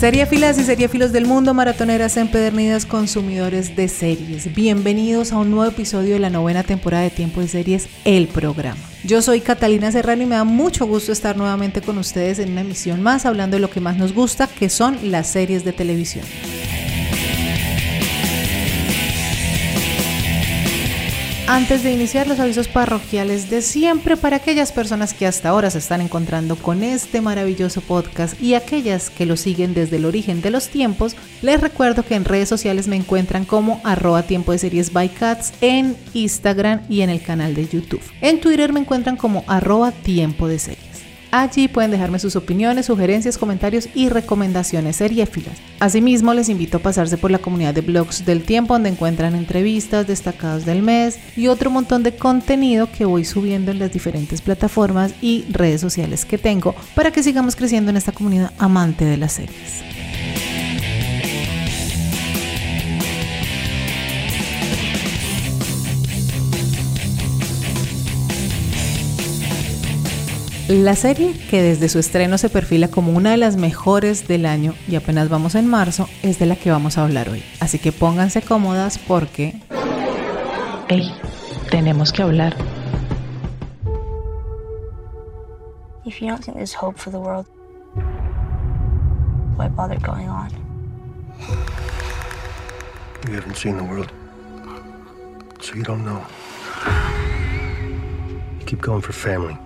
Seriefilas y seriefilos del mundo, maratoneras empedernidas, consumidores de series. Bienvenidos a un nuevo episodio de la novena temporada de Tiempo de Series, el programa. Yo soy Catalina Serrano y me da mucho gusto estar nuevamente con ustedes en una emisión más hablando de lo que más nos gusta, que son las series de televisión. Antes de iniciar los avisos parroquiales de siempre para aquellas personas que hasta ahora se están encontrando con este maravilloso podcast y aquellas que lo siguen desde el origen de los tiempos, les recuerdo que en redes sociales me encuentran como arroba tiempo de series by cats en Instagram y en el canal de YouTube. En Twitter me encuentran como arroba tiempo de series. Allí pueden dejarme sus opiniones, sugerencias, comentarios y recomendaciones seriéfilas. Asimismo, les invito a pasarse por la comunidad de blogs del tiempo donde encuentran entrevistas, destacados del mes y otro montón de contenido que voy subiendo en las diferentes plataformas y redes sociales que tengo para que sigamos creciendo en esta comunidad amante de las series. La serie, que desde su estreno se perfila como una de las mejores del año y apenas vamos en marzo, es de la que vamos a hablar hoy. Así que pónganse cómodas porque... ¡Ey! Tenemos que hablar. If you don't think there's hope for the world, why bother going on? You haven't seen the world, so you don't know. You keep going for family.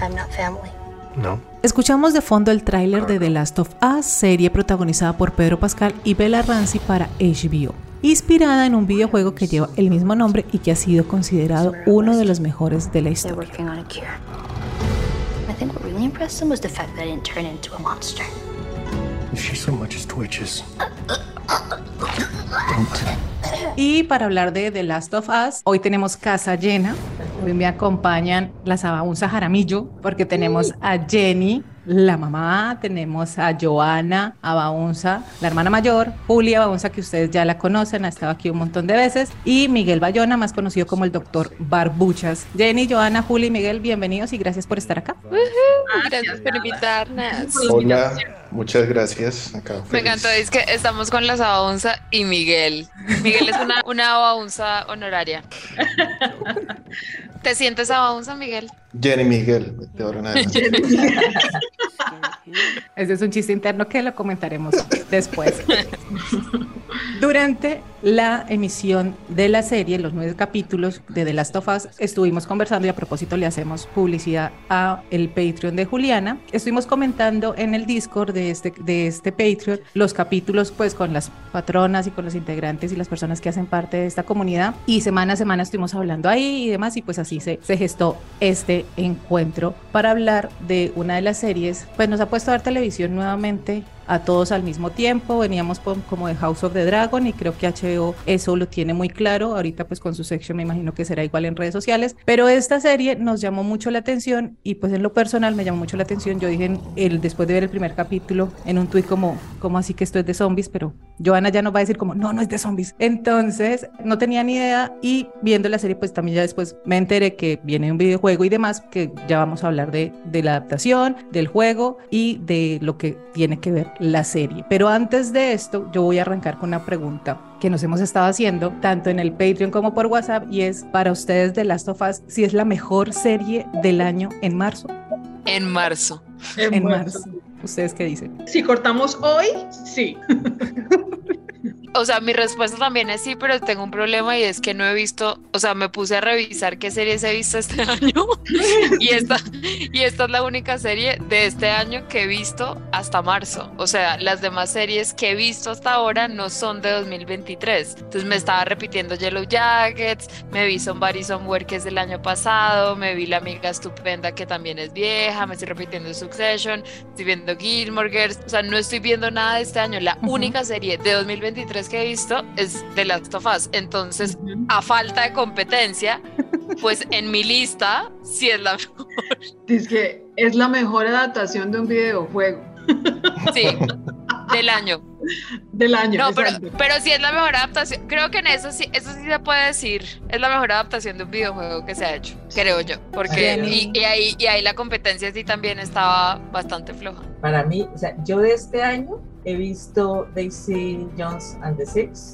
I'm not family. No. Escuchamos de fondo el tráiler de The Last of Us, serie protagonizada por Pedro Pascal y Bella Ramsey para HBO, inspirada en un videojuego que lleva el mismo nombre y que ha sido considerado uno de los mejores de la historia. Y para hablar de The Last of Us, hoy tenemos casa llena. Hoy me acompañan la Sabaunza Jaramillo, porque tenemos a Jenny, la mamá, tenemos a Joana Abaunza, la hermana mayor, Julia Abaunza, que ustedes ya la conocen, ha estado aquí un montón de veces, y Miguel Bayona, más conocido como el doctor Barbuchas. Jenny, Joana, Julia y Miguel, bienvenidos y gracias por estar acá. gracias por invitarnos. Hola, muchas gracias. Me encantó, es que estamos con la Abaunza y Miguel. Miguel es una, una Abaunza honoraria. ¿Te sientes Abaunza, Miguel? Jenny Miguel, de ahora en Ese es un chiste interno que lo comentaremos después. Durante la emisión de la serie, los nueve capítulos de The Last of Us, estuvimos conversando y a propósito le hacemos publicidad a el Patreon de Juliana. Estuvimos comentando en el Discord de este, de este Patreon los capítulos pues con las patronas y con los integrantes y las personas que hacen parte de esta comunidad y semana a semana estuvimos hablando ahí y demás y pues así se, se gestó este encuentro para hablar de una de las series. Pues nos ha puesto a ver televisión nuevamente a todos al mismo tiempo. Veníamos como de House of the Dragon y creo que HBO eso lo tiene muy claro. Ahorita pues con su sección me imagino que será igual en redes sociales. Pero esta serie nos llamó mucho la atención y pues en lo personal me llamó mucho la atención. Yo dije el, después de ver el primer capítulo en un tuit como, como así que esto es de zombies, pero Joana ya nos va a decir como, no, no es de zombies. Entonces no tenía ni idea y viendo la serie pues también ya después me enteré que viene un videojuego y demás, que ya vamos a hablar de, de la adaptación, del juego y de lo que tiene que ver la serie. Pero antes de esto, yo voy a arrancar con una pregunta que nos hemos estado haciendo tanto en el Patreon como por WhatsApp y es para ustedes de Last of Us si es la mejor serie del año en marzo. En marzo. En, marzo. ¿Ustedes qué dicen? Si cortamos hoy, sí. O sea, mi respuesta también es sí, pero tengo un problema y es que no he visto, o sea, me puse a revisar qué series he visto este año y esta, y esta es la única serie de este año que he visto hasta marzo. O sea, las demás series que he visto hasta ahora no son de 2023. Entonces me estaba repitiendo Yellow Jackets, me vi Somebody Somewhere que es del año pasado, me vi La Amiga Estupenda que también es vieja, me estoy repitiendo Succession, estoy viendo Gilmore Girls, o sea, no estoy viendo nada de este año. La única serie de 2023 series que he visto es The Last of Us. Entonces, a falta de competencia, pues en mi lista sí es la mejor. Dice que es la mejor adaptación de un videojuego. Sí, del año. Del año. No, pero, pero sí es la mejor adaptación. Creo que en eso sí, eso sí se puede decir. Es la mejor adaptación de un videojuego que se ha hecho, creo yo. Porque y, y, ahí, y ahí la competencia sí también estaba bastante floja. Para mí, o sea, yo de este año he visto Daisy Jones and the Six.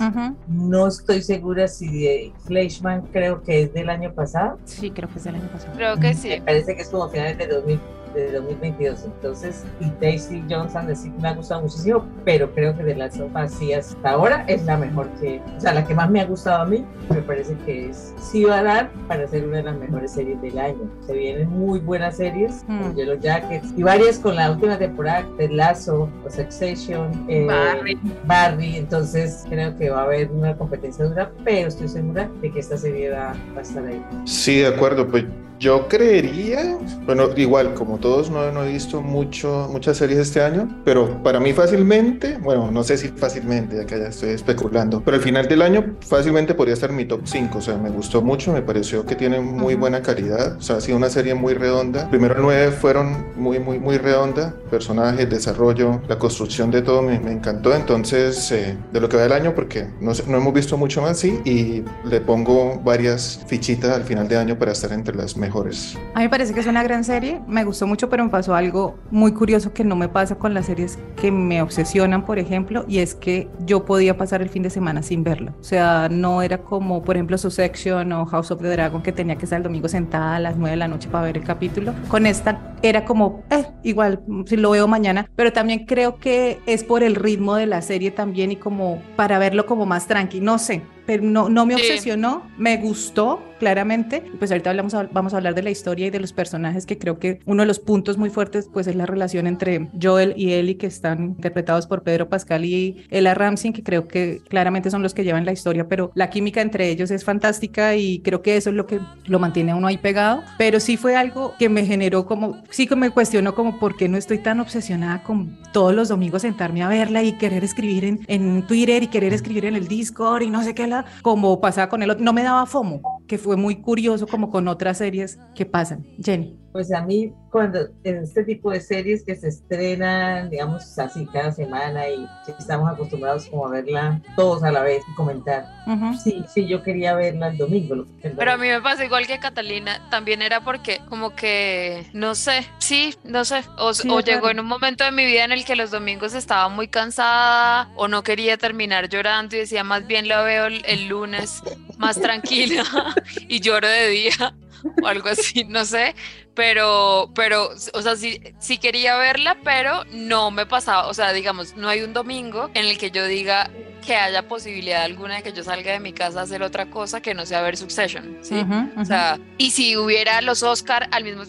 No estoy segura si de Fleischman creo que es del año pasado. Sí, creo que es del año pasado. Creo que sí. Me parece que es como finales de 2000 de 2022. Entonces, y Daisy Jones and the Six me ha gustado muchísimo, pero creo que de las sofás sí hasta ahora es la mejor que, o sea, la que más me ha gustado a mí. Me parece que es, sí va a dar para ser una de las mejores series del año. Se vienen muy buenas series, mm. Yellow Jackets y varias con la última temporada de Lazo, o Succession, eh, Barry. Barry. Entonces, creo que va a haber una competencia dura, pero estoy segura de que esta serie va, va a estar ahí. Sí, de acuerdo. Pues yo creería, bueno, igual como todos no, no, he visto mucho, muchas series este año, pero para mí fácilmente, bueno, no sé si fácilmente, ya que ya estoy especulando, pero al final del año fácilmente podría estar en mi top 5, o sea, me gustó mucho, me pareció que tiene muy buena calidad, o sea, ha sido una serie muy redonda. Primero nueve fueron muy, muy, muy redonda, personajes, desarrollo, la construcción de todo me, me encantó, entonces eh, de lo que va del año, porque no, no hemos visto mucho más, sí, y le pongo varias fichitas al final de año para estar entre las mejores. A mí me parece que es una gran serie, me gustó mucho, pero me pasó algo muy curioso que no me pasa con las series que me obsesionan, por ejemplo, y es que yo podía pasar el fin de semana sin verla. O sea, no era como, por ejemplo, Succession o House of the Dragon, que tenía que estar el domingo sentada a las 9 de la noche para ver el capítulo. Con esta era como, eh, igual, si lo veo mañana, pero también creo que es por el ritmo de la serie también y como para verlo como más tranqui, no sé, pero no, no me obsesionó, sí. me gustó claramente. Pues ahorita hablamos, vamos a hablar de la historia y de los personajes, que creo que uno de los puntos muy fuertes pues es la relación entre Joel y Ellie, que están interpretados por Pedro Pascal y Ella Ramsey, que creo que claramente son los que llevan la historia, pero la química entre ellos es fantástica y creo que eso es lo que lo mantiene a uno ahí pegado. Pero sí fue algo que me generó como, sí que me cuestionó como por qué no estoy tan obsesionada con todos los domingos sentarme a verla y querer escribir en, en Twitter y querer escribir en el Discord y no sé qué, como pasaba con él, no me daba FOMO, que fue muy curioso como con otras series que pasan. Jenny. Pues a mí, cuando en este tipo de series que se estrenan, digamos así, cada semana y estamos acostumbrados como a verla todos a la vez y comentar. Uh -huh. Sí, sí, yo quería verla el domingo. El Pero a mí me pasa igual que Catalina, también era porque como que, no sé, sí, no sé, o, sí, o llegó claro. en un momento de mi vida en el que los domingos estaba muy cansada o no quería terminar llorando y decía, más bien la veo el, el lunes más tranquila y lloro de día o algo así, no sé, pero, pero, o sea, sí, sí quería verla, pero no me pasaba, o sea, digamos, no hay un domingo en el que yo diga que haya posibilidad alguna de que yo salga de mi casa a hacer otra cosa que no sea ver Succession, ¿sí? Uh -huh, uh -huh. O sea, y si hubiera los Oscar al mismo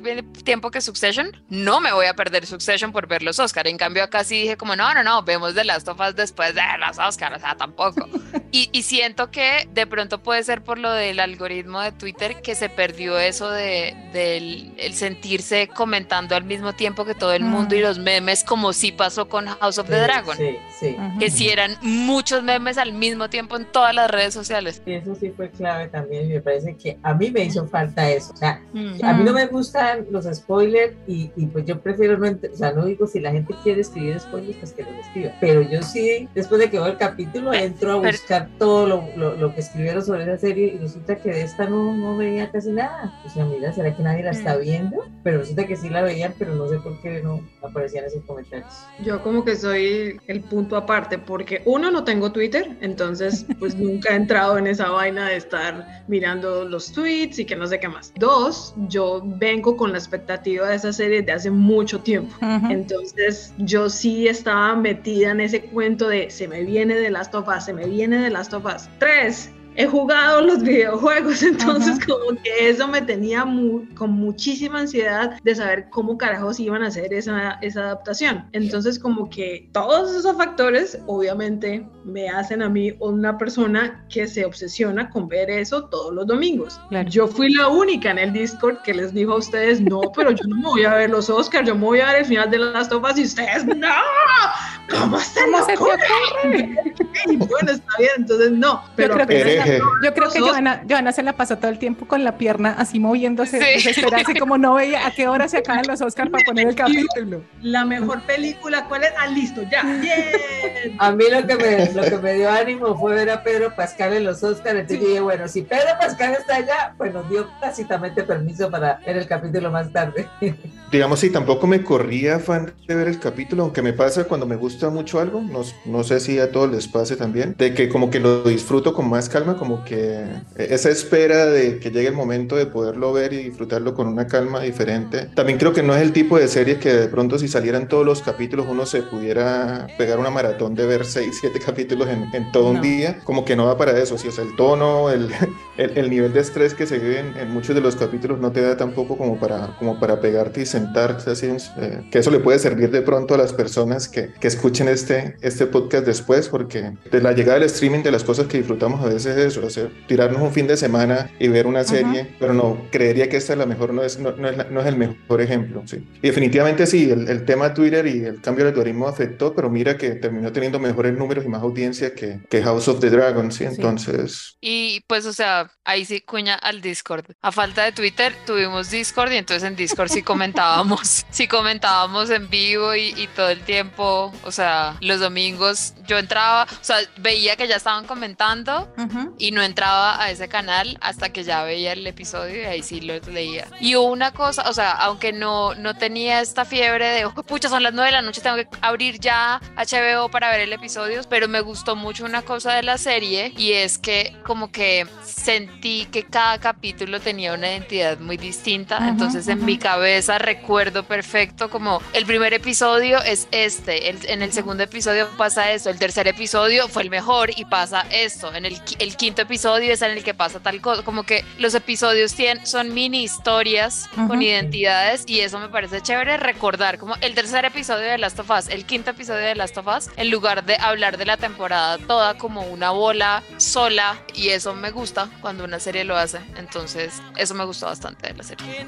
tiempo que Succession, no me voy a perder Succession por ver los Oscar. En cambio, acá sí dije como, no, no, no, vemos The Last of Us después de los Oscar, o sea, tampoco. y, y siento que de pronto puede ser por lo del algoritmo de Twitter que se perdió eso de, del el sentirse comentando al mismo tiempo que todo el mundo mm. y los memes, como sí pasó con House of the Dragon. Sí, sí. Que si eran muchos memes al mismo tiempo en todas las redes sociales. Y eso sí fue clave también. Me parece que a mí me hizo falta eso. O sea, mm. a mí no me gustan los spoilers y, y, pues yo prefiero no, o sea, no digo si la gente quiere escribir spoilers, pues que lo escriba. Pero yo sí, después de que veo el capítulo, entro a buscar Pero, todo lo, lo, lo, que escribieron sobre esa serie y resulta que de esta no, no veía casi nada. O sea, mira, ¿será que nadie la está viendo? Pero resulta que sí la veían, pero no sé por qué no aparecían esos comentarios. Yo como que soy el punto aparte, porque uno, no tengo Twitter, entonces pues nunca he entrado en esa vaina de estar mirando los tweets y que no sé qué más. Dos, yo vengo con la expectativa de esa serie de hace mucho tiempo, uh -huh. entonces yo sí estaba metida en ese cuento de se me viene de Last of Us, se me viene de Last of Us. Tres, he jugado los videojuegos, entonces Ajá. como que eso me tenía con muchísima ansiedad de saber cómo carajos iban a hacer esa, esa adaptación. Entonces como que todos esos factores obviamente me hacen a mí una persona que se obsesiona con ver eso todos los domingos. Claro. Yo fui la única en el Discord que les dijo a ustedes, no, pero yo no me voy a ver los Oscars, yo me voy a ver el final de Last of Us y ustedes, no, ¿Cómo se, ¿Cómo se te ocurre? bueno, está bien, entonces no. Pero yo creo que, yo creo que Joana, Joana, se la pasó todo el tiempo con la pierna así moviéndose, sí. desesperarse, como no veía a qué hora se acaban los Oscars para poner el capítulo. La mejor película, ¿cuál es? Ah, listo, ya. A mí lo que me, lo que me dio ánimo fue ver a Pedro Pascal en los Oscars, entonces dije, bueno, si Pedro Pascal está allá, pues nos dio tácitamente permiso para ver el capítulo más tarde. Digamos, sí, tampoco me corría fan de ver el capítulo, aunque me pasa cuando me gusta mucho algo, no, no sé si a todos les pase también, de que como que lo disfruto con más calma, como que esa espera de que llegue el momento de poderlo ver y disfrutarlo con una calma diferente. También creo que no es el tipo de serie que de pronto si salieran todos los capítulos uno se pudiera pegar una maratón de ver 6, 7 capítulos en, en todo un día, como que no va para eso, si es el tono, el, el, el, nivel de estrés que se vive en, en, muchos de los capítulos no te da tampoco como para, como para pegarte y sentarte así, eh, que eso le puede servir de pronto a las personas que, que escuchen este, este podcast después, porque de la llegada del streaming, de las cosas que disfrutamos a veces es eso, hacer, tirarnos un fin de semana y ver una serie, pero no, creería que esta es la mejor, no es, no, no es, la, no es el mejor ejemplo. ¿sí? Y definitivamente sí, el, el, tema Twitter y el cambio del algoritmo afectó, pero mira que terminó teniendo mejores números y más audiencia que, que House of the Dragon, ¿sí? Entonces... Y pues, o sea, ahí sí cuña al Discord. A falta de Twitter, tuvimos Discord y entonces en Discord sí comentábamos, sí comentábamos en vivo y, y todo el tiempo, o sea, los domingos yo entraba, o sea, veía que ya estaban comentando uh -huh. y no entraba a ese canal hasta que ya veía el episodio y ahí sí lo leía. Y una cosa, o sea, aunque no, no tenía esta fiebre de, oh, pucha, son las nueve de la noche, tengo que abrir ya HBO para ver el episodio, pero me gustó mucho una cosa de la serie y es que como que sentí que cada capítulo tenía una identidad muy distinta, uh -huh, entonces uh -huh. en mi cabeza recuerdo perfecto como el primer episodio es este, el, en el segundo episodio pasa esto, el tercer episodio fue el mejor y pasa esto, en el, el quinto episodio es en el que pasa tal cosa, como que los episodios tienen, son mini historias uh -huh. con identidades y eso me parece chévere recordar, como el tercer episodio de Last of Us, el quinto episodio de Last of Us, en lugar de hablar de la temporada toda como una bola sola y eso me gusta cuando una serie lo hace, entonces eso me gustó bastante de la serie.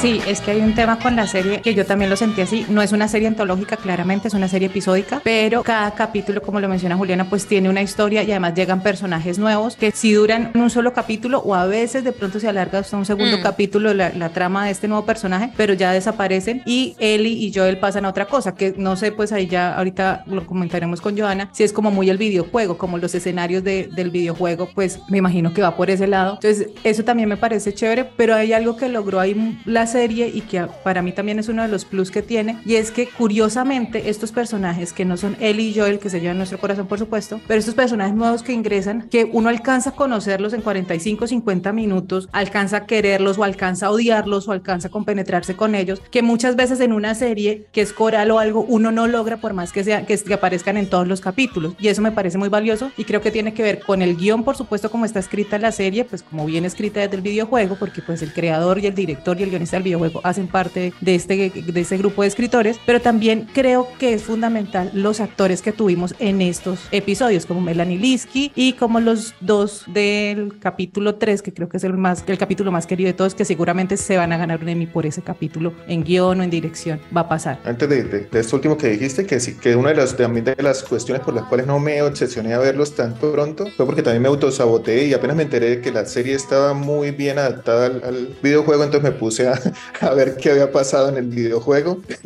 Sí, es que hay un tema con la serie que yo también lo sentí así. No es una serie antológica, claramente, es una serie episódica, pero cada capítulo, como lo menciona Juliana, pues tiene una historia y además llegan personajes nuevos que si duran un solo capítulo o a veces de pronto se alarga hasta un segundo mm. capítulo la, la, trama de este nuevo personaje, pero ya desaparecen y Ellie y Joel pasan a otra cosa, que no sé, pues ahí ya ahorita lo comentaremos con Joana, si es como muy el videojuego, como los escenarios de, del videojuego, pues me imagino que va por ese lado. Entonces, eso también me parece chévere, pero hay algo que logró ahí la serie y que para mí también es uno de los plus que tiene y es que curiosamente estos personajes que no son Ellie y Joel que se llevan nuestro corazón por supuesto pero estos personajes nuevos que ingresan que uno alcanza a conocerlos en 45 50 minutos alcanza a quererlos o alcanza a odiarlos o alcanza a compenetrarse con ellos que muchas veces en una serie que es coral o algo uno no logra por más que sea que, que aparezcan en todos los capítulos y eso me parece muy valioso y creo que tiene que ver con el guion por supuesto como está escrita la serie pues como bien escrita desde el videojuego porque pues el creador y el director y el guionista del videojuego hacen parte de este, de este grupo de escritores, pero también creo que es fundamental los actores que tuvimos en estos episodios, como Melanie Linsky y como los dos del capítulo 3, que creo que es el, más, el capítulo más querido de todos, que seguramente se van a ganar un Emmy por ese capítulo en guion o en dirección. Va a pasar. Antes de, de, esto último que dijiste, que sí, que una de las, también de las cuestiones por las cuales no me obsesioné a verlos tanto pronto fue porque también me autosaboteé y apenas me enteré de que la serie estaba muy bien adaptada al, al videojuego, entonces me puse a, a ver qué había pasado en el videojuego.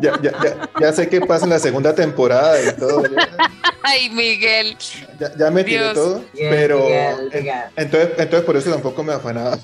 ya, ya, ya, ya, sé qué pasa en la segunda temporada y todo. Ay, Miguel. Ya, ya me tiré todo, yeah, pero yeah. Entonces, entonces por eso tampoco me afanaba.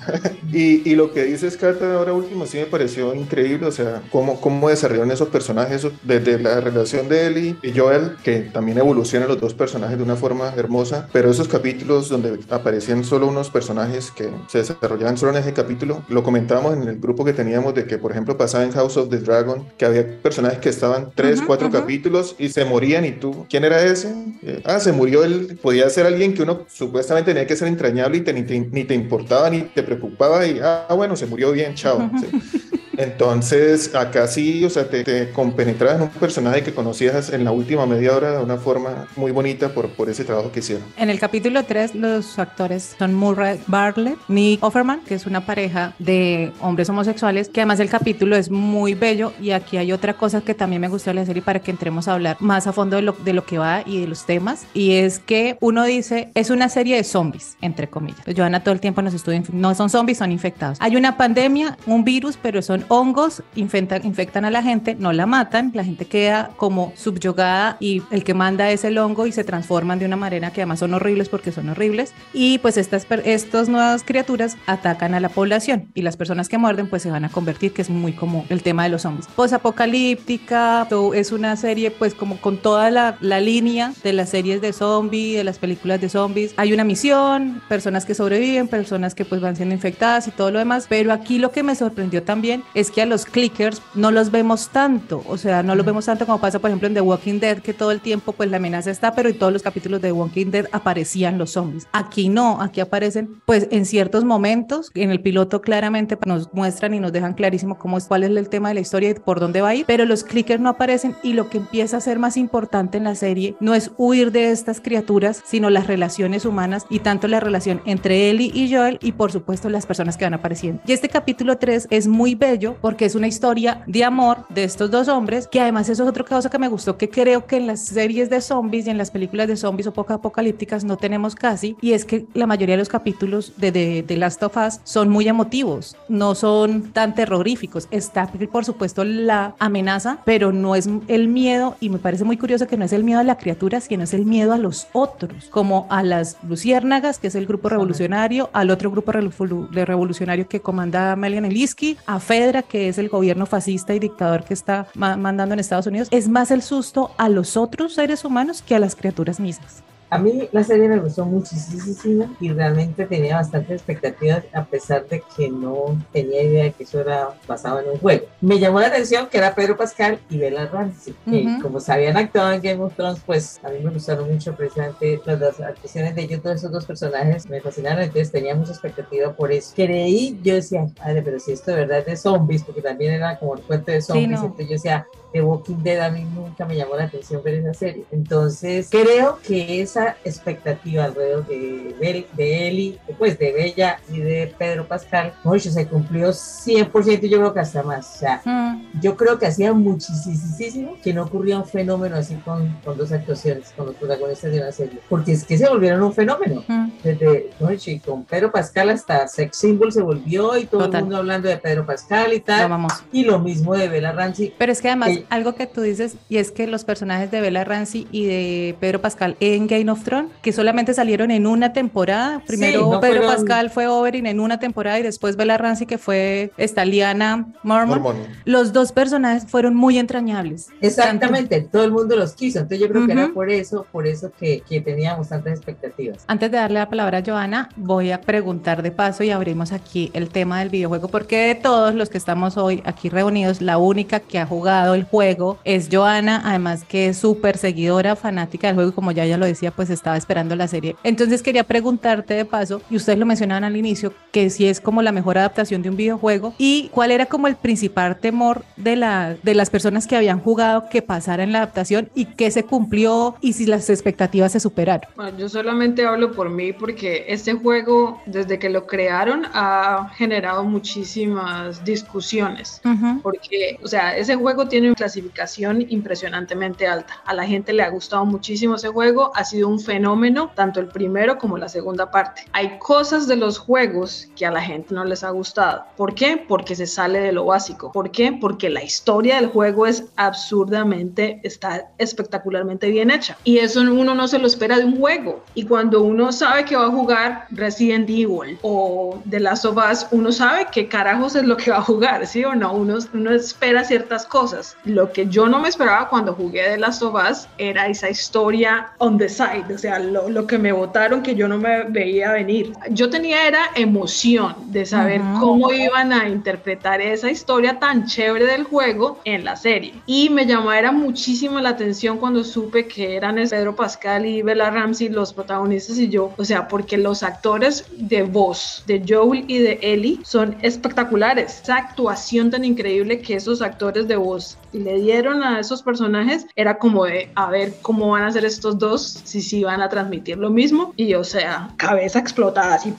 y, y, lo que dice Scarta ahora último sí me pareció increíble, o sea, cómo, cómo desarrollaron esos personajes, desde la relación de Ellie y Joel, que también evolucionan los dos personajes de una forma hermosa, pero esos capítulos donde aparecían solo unos personajes que se desarrollaban solo en ese capítulo, lo comentábamos en el grupo que teníamos de que, por ejemplo, pasaba en House of the Dragon, que había personajes que estaban tres, uh -huh, cuatro uh -huh. capítulos y se morían y tú, ¿quién era ese? Eh, ah, se murió él, podía ser alguien que uno supuestamente tenía que ser entrañable y te, ni, te, ni, te, importaba ni te preocupaba y, ah, bueno, se murió bien, chao. Uh -huh. sí. Entonces, acá sí, o sea, te, te compenetras en un personaje que conocías en la última media hora de una forma muy bonita por, por ese trabajo que hicieron. En el capítulo 3, los actores son Murray Bartlett, Nick Offerman, que es una pareja de hombres homosexuales, que además el capítulo es muy bello y aquí hay otra cosa que también me gustó de la serie para que entremos a hablar más a fondo de lo, de lo que va y de los temas, y es que uno dice, es una serie de zombies, entre comillas. Pues Joana todo el tiempo nos estudia, no son zombies, son infectados. Hay una pandemia, un virus, pero son hongos, infectan, infectan a la gente, no la matan, la gente queda como subyugada y el que manda es el hongo y se transforman de una manera que además son horribles porque son horribles. Y pues estas, estas nuevas criaturas atacan a la población y las personas que muerden pues se van a convertir, que es muy como el tema de los zombies. Posapocalíptica, es una serie pues como con toda la, la línea de las series de zombies, de las películas de zombies. Hay una misión, personas que sobreviven, personas que pues van siendo infectadas y todo lo demás, pero aquí lo que me sorprendió también es que a los clickers no los vemos tanto, o sea, no los vemos tanto como pasa por ejemplo en The Walking Dead, que todo el tiempo pues la amenaza está, pero en todos los capítulos de The Walking Dead aparecían los zombies. Aquí no, aquí aparecen pues en ciertos momentos, en el piloto claramente nos muestran y nos dejan clarísimo cómo es, cuál es el tema de la historia y por dónde va a ir, pero los clickers no aparecen y lo que empieza a ser más importante en la serie no es huir de estas criaturas, sino las relaciones humanas y tanto la relación entre Ellie y Joel y por supuesto las personas que van apareciendo. Y este capítulo 3 es muy bello porque es una historia de amor de estos dos hombres, que además eso es otra cosa que me gustó, que creo que en las series de zombies y en las películas de zombies o poco apocalípticas no tenemos casi, y es que la mayoría de los capítulos de, de, de Last of Us son muy emotivos, no son tan terroríficos. Está, por supuesto, la amenaza, pero no es el miedo, y me parece muy curioso que no es el miedo a la criatura, sino es el miedo a los otros, como a las luciérnagas, que es el grupo revolucionario, al otro grupo revolucionario que comanda Melian Eliski, a Fedra, que es el gobierno fascista y dictador que está mandando en Estados Unidos. Es más el susto a los otros seres humanos que a las criaturas mismas. A mí la serie me gustó muchísimo y realmente tenía bastantes expectativas a pesar de que no tenía idea de que eso era basado en un juego. Me llamó la atención que era Pedro Pascal y Bella Ramsey, que uh -huh. como se habían actuado en Game of Thrones, pues a mí me gustaron mucho precisamente las, las actuaciones de ellos, todos esos dos personajes me fascinaron, entonces tenía mucha expectativa por eso. Creí, yo decía, madre, pero si esto de verdad es de zombies, porque también era como el cuento de zombies, sí, no. entonces yo decía, The Walking Dead a mí nunca me llamó la atención ver esa serie. Entonces, creo que esa expectativa alrededor de, de, de Eli, pues de Bella y de Pedro Pascal, mucho se cumplió 100% yo creo que hasta más. O sea, mm. yo creo que hacía muchísimo que no ocurría un fenómeno así con, con dos actuaciones, con los protagonistas de una serie. Porque es que se volvieron un fenómeno. Mm. Desde, no, con Pedro Pascal hasta Sex Symbol se volvió y todo Total. el mundo hablando de Pedro Pascal y tal. Lo y lo mismo de Bella Ramsey. Pero es que además, que, algo que tú dices, y es que los personajes de Bella Ramsey y de Pedro Pascal en Game of Thrones, que solamente salieron en una temporada, primero sí, no Pedro fueron... Pascal fue Oberyn en una temporada y después Bella Ramsey que fue Estaliana Mormon. Mormon. Los dos personajes fueron muy entrañables. Exactamente, Tanto... todo el mundo los quiso, entonces yo creo uh -huh. que era por eso, por eso que, que, teníamos tantas expectativas. Antes de darle la palabra a Joana, voy a preguntar de paso y abrimos aquí el tema del videojuego, porque de todos los que estamos hoy aquí reunidos, la única que ha jugado el juego es Joana, además que es súper seguidora, fanática del juego, y como ya ya lo decía, pues estaba esperando la serie. Entonces quería preguntarte de paso, y ustedes lo mencionaban al inicio, que si es como la mejor adaptación de un videojuego, y cuál era como el principal temor de, la, de las personas que habían jugado que pasara en la adaptación y qué se cumplió y si las expectativas se superaron. Bueno, yo solamente hablo por mí porque este juego, desde que lo crearon, ha generado muchísimas discusiones, uh -huh. porque, o sea, ese juego tiene una clasificación impresionantemente alta. A la gente le ha gustado muchísimo ese juego, ha sido un fenómeno, tanto el primero como la segunda parte. Hay cosas de los juegos que a la gente no les ha gustado. ¿Por qué? Porque se sale de lo básico. ¿Por qué? Porque la historia del juego es absurdamente, está espectacularmente bien hecha. Y eso uno no se lo espera de un juego. Y cuando uno sabe que va a jugar Resident Evil o The Last of Us, uno sabe qué carajos es lo que va a jugar, ¿sí o no? Uno, uno espera ciertas cosas. Lo que yo no me esperaba cuando jugué The Last of Us era esa historia on the side, blindside, o sea, lo, lo, que me votaron que yo no me veía venir. Yo tenía era emoción de saber cómo iban a interpretar esa historia tan chévere del juego en la serie. Y me llamó era muchísimo la atención cuando supe que eran Pedro Pascal y Bella Ramsey los protagonistas y yo, o sea, porque los actores de voz de Joel y de Ellie son espectaculares. Esa actuación tan increíble que esos actores de voz le dieron a esos personajes era como de a ver cómo van a ser estos dos, si sí van a transmitir lo mismo. Y o sea, cabeza explotada así.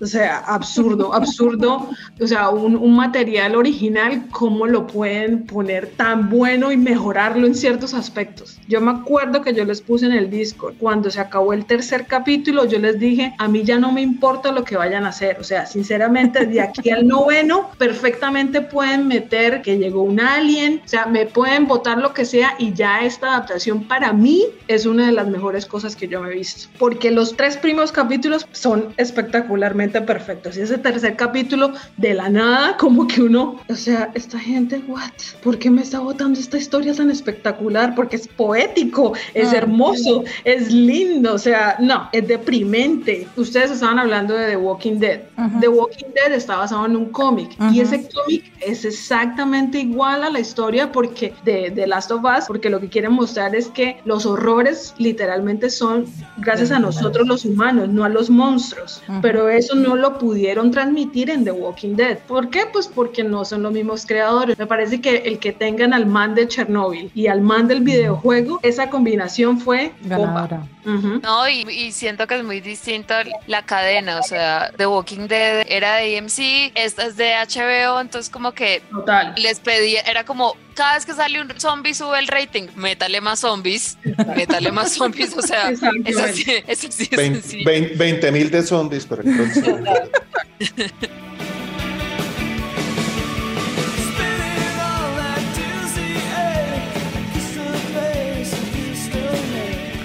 O sea, absurdo, absurdo. O sea, un, un, material original, ¿cómo lo pueden poner tan bueno y mejorarlo en ciertos aspectos? Yo me acuerdo que yo les puse en el Discord, cuando se acabó el tercer capítulo, yo les dije, a mí ya no me importa lo que vayan a hacer. O sea, sinceramente, de aquí al noveno, perfectamente pueden meter que llegó un alien, o sea, me pueden votar lo que sea y ya esta adaptación para mí es una de las mejores cosas que yo me he visto. Porque los tres primeros capítulos son espectacularmente perfecto. Si ese tercer capítulo de la nada, como que uno, o sea, esta gente, what? ¿Por qué me está votando esta historia tan espectacular? Porque es poético, es ah, hermoso, es lindo, o sea, no, es deprimente. Ustedes estaban hablando de The Walking Dead. The Walking Dead está basado en un cómic y ese cómic es exactamente igual a la historia porque de, The Last of Us, porque lo que quieren mostrar es que los horrores literalmente son gracias a nosotros los humanos, no a los monstruos. Pero eso no lo pudieron transmitir en The Walking Dead. ¿Por qué? Pues porque no son los mismos creadores. Me parece que el que tengan al man de Chernobyl y al man del videojuego, esa combinación fue bomba. No, y, siento que es muy distinto la cadena, o sea, The Walking Dead era de AMC, esta es de HBO, entonces como que Total. les pedía, era como cada vez que sale un zombie sube el rating, métale más zombies, métale más zombies, o sea, eso sí, eso sí es 20 mil de zombies, pero entonces...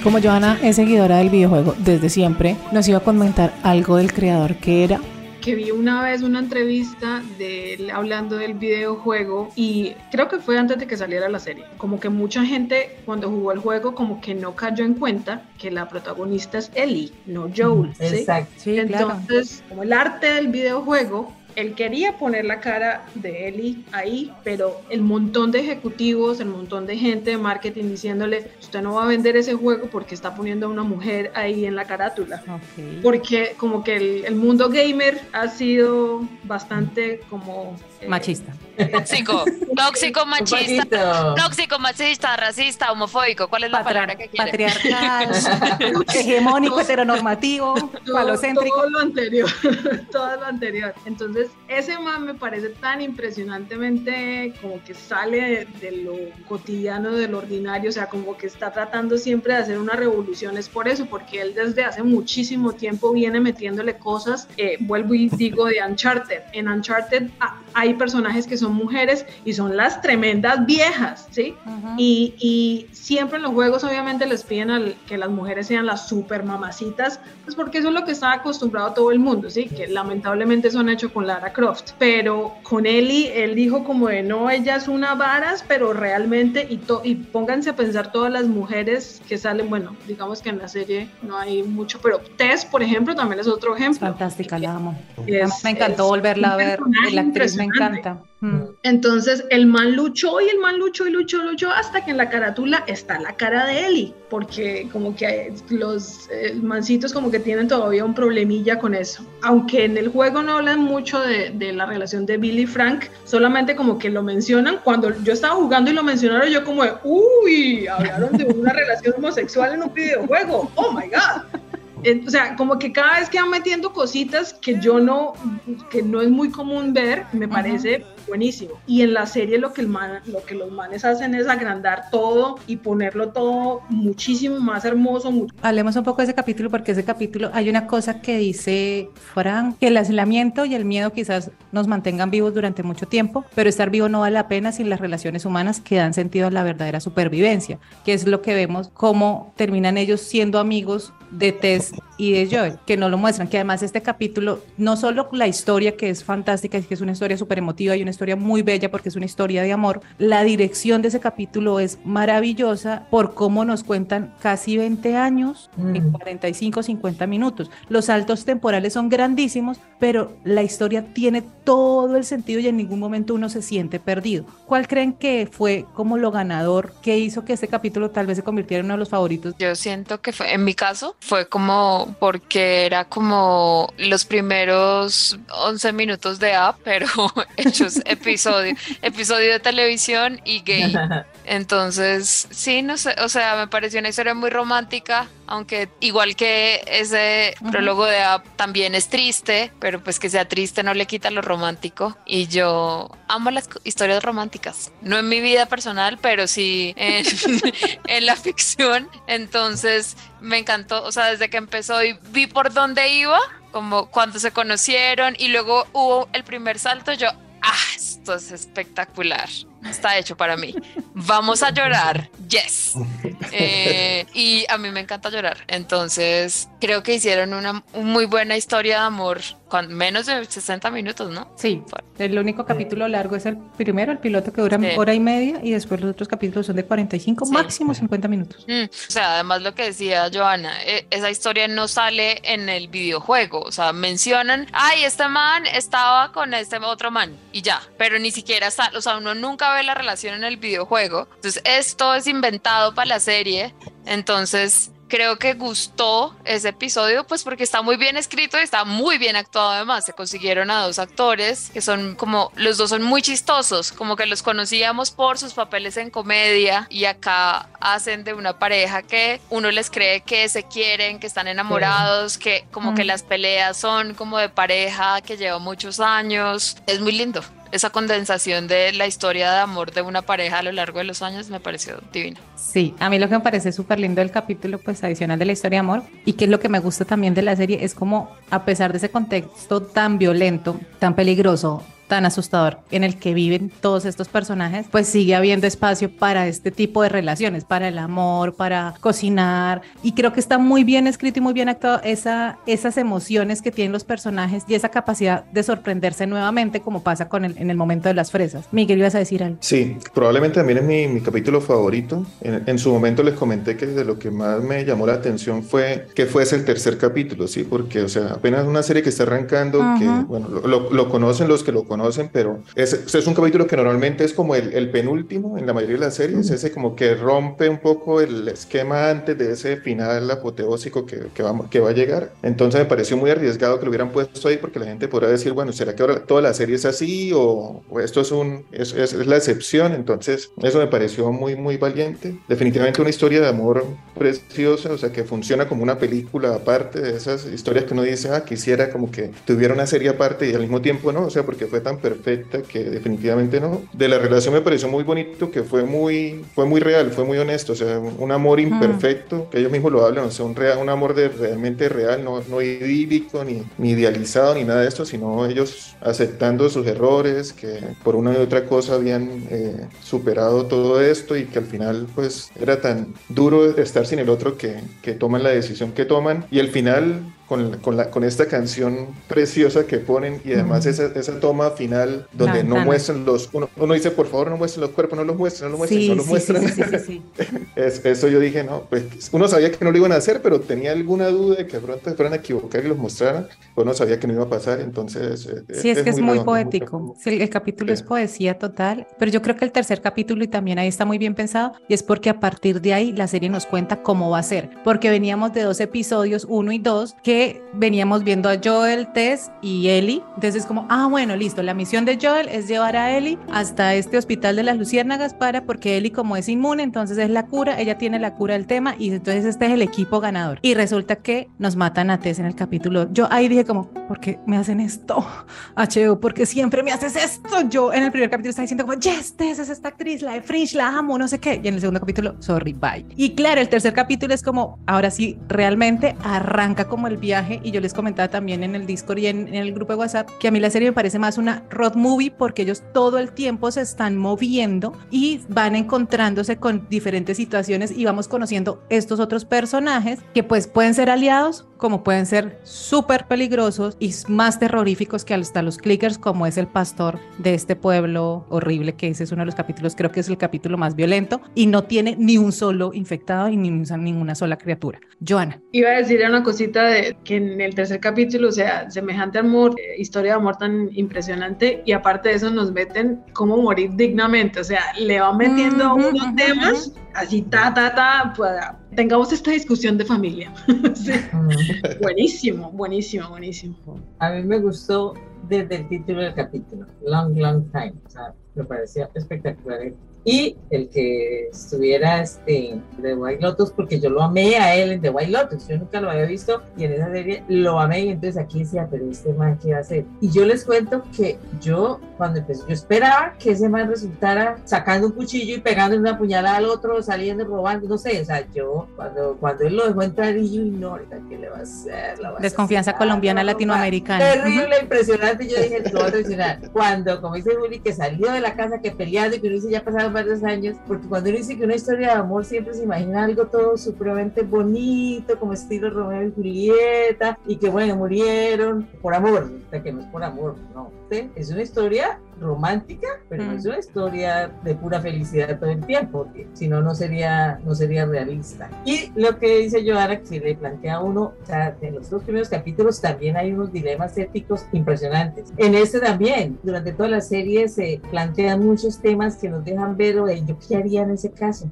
Como Johanna es seguidora del videojuego desde siempre, nos iba a comentar algo del creador que era que vi una vez una entrevista de él hablando del videojuego y creo que fue antes de que saliera la serie. Como que mucha gente cuando jugó el juego como que no cayó en cuenta que la protagonista es Ellie, no Joel. Exacto. Entonces, como el arte del videojuego él quería poner la cara de Eli ahí, pero el montón de ejecutivos, el montón de gente de marketing diciéndole, usted no va a vender ese juego porque está poniendo a una mujer ahí en la carátula. Porque como que el, mundo gamer ha sido bastante como... Eh, Machista. Tóxico, tóxico, machista, tóxico, machista, racista, homofóbico. ¿Cuál es la palabra que quiere? Patriarcal, hegemónico, heteronormativo, falocéntrico. Todo lo anterior, todo lo anterior. Entonces, ese man me parece tan impresionantemente como que sale de, lo cotidiano, de lo ordinario, o sea, como que está tratando siempre de hacer una revolución. Es por eso, porque él desde hace muchísimo tiempo viene metiéndole cosas, eh, vuelvo y digo, de Uncharted. En Uncharted ah, hay personajes que son mujeres y son las tremendas viejas, ¿sí? y, y, siempre en los juegos obviamente les piden al, que las mujeres sean las super mamacitas, pues porque eso es lo que está acostumbrado todo el mundo, ¿sí? Que lamentablemente son hechos con Lara Croft, pero con Ellie, él dijo como de no, ella es una varas, pero realmente, y, y pónganse a pensar todas las mujeres que salen, bueno, digamos que en la serie no hay mucho, pero Tess, por ejemplo, también es otro ejemplo. Fantástica, la amo. me encantó volverla a ver, la actriz me encanta. Mm. Entonces el man luchó y el man luchó y luchó, luchó hasta que en la carátula está la cara de Ellie, porque como que los mancitos como que tienen todavía un problemilla con eso. Aunque en el juego no hablan mucho de, de, la relación de Billy y Frank, solamente como que lo mencionan. Cuando yo estaba jugando y lo mencionaron, yo como de, uy, hablaron de una relación homosexual en un videojuego. Oh my God o sea, como que cada vez que van metiendo cositas que yo no, que no es muy común ver, me parece buenísimo. Y en la serie lo que, el man, lo que los manes hacen es agrandar todo y ponerlo todo muchísimo más hermoso. Hablemos un poco de ese capítulo porque ese capítulo hay una cosa que dice Frank, que el aislamiento y el miedo quizás nos mantengan vivos durante mucho tiempo, pero estar vivo no vale la pena sin las relaciones humanas que dan sentido a la verdadera supervivencia, que es lo que vemos, cómo terminan ellos siendo amigos de Tess y de Joel, que no lo muestran, que además este capítulo, no solo la historia que es fantástica, que es una historia súper emotiva y una historia muy bella porque es una historia de amor, la dirección de ese capítulo es maravillosa por cómo nos cuentan casi 20 años en 45, 50 minutos. Los saltos temporales son grandísimos, pero la historia tiene todo el sentido y en ningún momento uno se siente perdido. ¿Cuál creen que fue como lo ganador que hizo que este capítulo tal vez se convirtiera en uno de los favoritos? Yo siento que fue, en mi caso, fue como porque era como los primeros 11 minutos de app, pero hechos episodio, episodio de televisión y gay. Entonces, sí, no sé, o sea, me pareció una historia muy romántica, aunque igual que ese prólogo de App también es triste, pero pues que sea triste no le quita lo romántico. Y yo amo las historias románticas, no en mi vida personal, pero sí en, en la ficción. Entonces, me encantó, o sea, desde que empezó y vi por dónde iba, como cuando se conocieron y luego hubo el primer salto, yo, ah, esto es espectacular está hecho para mí. Vamos a llorar, yes. Eh, y a mí me encanta llorar. Entonces, creo que hicieron una muy buena historia de amor con menos de 60 minutos, ¿no? Sí, el único capítulo largo es el primero, el piloto que dura hora y media, y después los otros capítulos son de 45, máximo 50 minutos. Mm, o sea, además lo que decía Joana, e, esa historia no sale en el videojuego, o sea, mencionan, ay, este man estaba con este otro man, y ya, pero ni siquiera está, o sea, uno nunca la relación en el videojuego. Entonces, esto es inventado para la serie. Entonces, creo que gustó ese episodio, pues porque está muy bien escrito y está muy bien actuado además. Se consiguieron a dos actores que son como, los dos son muy chistosos, como que los conocíamos por sus papeles en comedia y acá hacen de una pareja que uno les cree que se quieren, que están enamorados, que como que mm. las peleas son como de pareja que lleva muchos años. Es muy lindo esa condensación de la historia de amor de una pareja a lo largo de los años me pareció divino. Sí, a mí lo que me parece súper lindo del capítulo pues adicional de la historia de amor y que es lo que me gusta también de la serie es como a pesar de ese contexto tan violento, tan peligroso, tan asustador en el que viven todos estos personajes, pues sigue habiendo espacio para este tipo de relaciones, para el amor, para cocinar. Y creo que está muy bien escrito y muy bien actuado esa, esas emociones que tienen los personajes y esa capacidad de sorprenderse nuevamente, como pasa con el, en el momento de las fresas. Miguel, ibas a decir algo. Sí, probablemente también es mi, mi capítulo favorito. En, en, su momento les comenté que de lo que más me llamó la atención fue que fuese el tercer capítulo, ¿sí? Porque, o sea, apenas una serie que está arrancando, que, bueno, lo, lo, lo conocen los que lo conocen conocen, pero es, es un capítulo que normalmente es como el, el, penúltimo en la mayoría de las series, ese como que rompe un poco el esquema antes de ese final apoteósico que, que, va, que va a llegar. Entonces me pareció muy arriesgado que lo hubieran puesto ahí porque la gente podrá decir, bueno, ¿será que ahora toda la serie es así o, o esto es, un, es, es, es, la excepción? Entonces eso me pareció muy, muy valiente. Definitivamente una historia de amor preciosa, o sea, que funciona como una película aparte de esas historias que uno dice, ah, quisiera como que tuviera una serie aparte y al mismo tiempo no, o sea, porque fue tan perfecta que definitivamente no. De la relación me pareció muy bonito, que fue muy, fue muy real, fue muy honesto, o sea, un amor imperfecto, que ellos mismos lo hablan, o sea, un, real, un amor de, realmente real, no, no idílico, ni, ni idealizado, ni nada de esto, sino ellos aceptando sus errores, que por una y otra cosa habían eh, superado todo esto y que al final pues era tan duro estar sin el otro que, que toman la decisión que toman y al final con, con, la, con esta canción preciosa que ponen y además esa, esa, toma final donde no muestran los, uno, uno, dice por favor no muestren los cuerpos, no los muestren, no los muestren, sí, no los sí, muestran. Sí, es, eso yo dije, no, pues uno sabía que no lo iban a hacer, pero tenía alguna duda de que de pronto se fueran a equivocar y los mostraran, pues no sabía que no iba a pasar, entonces... Eh, sí, es, es que es muy, poético, muy sí, el capítulo es poesía total, pero yo creo que el tercer capítulo y también ahí está muy bien pensado y es porque a partir de ahí la serie nos cuenta cómo va a ser, porque veníamos de dos episodios, uno y dos, que veníamos viendo a Joel, Tess y Ellie. Entonces es como, ah, bueno, listo, la misión de Joel es llevar a Ellie hasta este hospital de las Luciérnagas para, porque Ellie como es inmune, entonces es la cura, ella tiene la cura del tema y entonces este es el equipo ganador. Y resulta que nos matan a Tess en el capítulo. Yo ahí dije como, ¿por qué me hacen esto? H.O., porque siempre me haces esto? Yo en el primer capítulo estaba diciendo como, yes, Tess es esta actriz, la de Fringe, la amo, no sé qué. Y en el segundo capítulo, sorry, bye. Y claro, el tercer capítulo es como, ahora sí, realmente arranca como el viaje y yo les comentaba también en el Discord y en, en, el grupo de WhatsApp que a mí la serie me parece más una road movie porque ellos todo el tiempo se están moviendo y van encontrándose con diferentes situaciones y vamos conociendo estos otros personajes que pues pueden ser aliados como pueden ser súper peligrosos y más terroríficos que hasta los clickers, como es el pastor de este pueblo horrible, que ese es uno de los capítulos, creo que es el capítulo más violento, y no tiene ni un solo infectado y ni ninguna sola criatura. Joana. Iba a decir una cosita de que en el tercer capítulo, o sea, semejante amor, eh, historia de amor tan impresionante, y aparte de eso nos meten cómo morir dignamente, o sea, le van metiendo unos temas así, ta, ta, ta, pues, tengamos esta discusión de familia. Buenísimo, buenísimo, buenísimo. A mí me gustó desde el título del capítulo, Long, Long Time. O sea, me parecía espectacular y el que estuviera este, de White Lotus, porque yo lo amé a él en The White Lotus, yo nunca lo había visto y en esa serie lo amé y entonces aquí decía, pero este man, ¿qué va a hacer? Y yo les cuento que yo, cuando empecé, yo esperaba que ese man resultara sacando un cuchillo y pegando una puñalada al otro, saliendo, robando, no sé, o sea, yo, cuando, cuando él lo dejó entrar y yo, no, ¿qué le va a hacer? Desconfianza colombiana latinoamericana. Terrible, impresionante, yo dije, lo voy a traicionar. Cuando, como dice Juli, que salió de la casa, que peleando y que uno dice, ya pasaron varios años, porque cuando uno dice que una historia de amor siempre se imagina algo todo supremamente bonito, como estilo Romeo y Julieta, y que bueno, murieron por amor, o que no es por amor, no, es una historia romántica, pero no es mm. una historia de pura felicidad todo el tiempo, si no, no sería, no sería realista. Y lo que dice Joana, que si le plantea a uno, o sea, en los dos primeros capítulos también hay unos dilemas éticos impresionantes. En este también, durante toda la serie se plantean muchos temas que nos dejan ver, de yo qué haría en ese caso.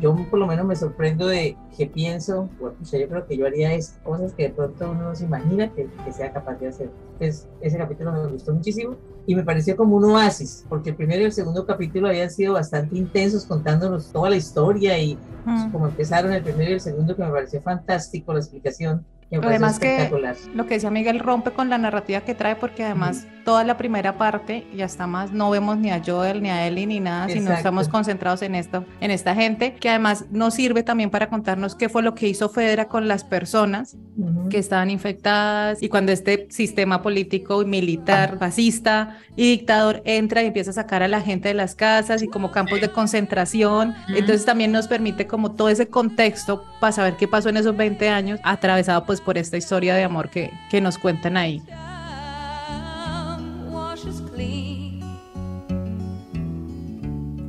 Yo por lo menos me sorprendo de que pienso, bueno, yo creo que yo haría es cosas que de pronto uno no se imagina que, que sea capaz de hacer. Entonces, ese capítulo me gustó muchísimo y me pareció como un oasis, porque el primero y el segundo capítulo habían sido bastante intensos contándonos toda la historia y pues, como empezaron el primero y el segundo que me pareció fantástico la explicación además que lo que decía Miguel rompe con la narrativa que trae porque además toda la primera parte ya está más, no vemos ni a Joel ni a Ellie ni nada, sino estamos concentrados en esto, en esta gente que además nos sirve también para contarnos qué fue lo que hizo Federa con las personas que estaban infectadas y cuando este sistema político y militar, fascista y dictador entra y empieza a sacar a la gente de las casas y como campos de concentración, entonces también nos permite como todo ese contexto para saber qué pasó en esos 20 años atravesado pues por esta historia de amor que, que nos cuentan ahí.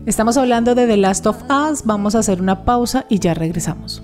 Estamos hablando de The Last of Us, vamos a hacer una pausa y ya regresamos.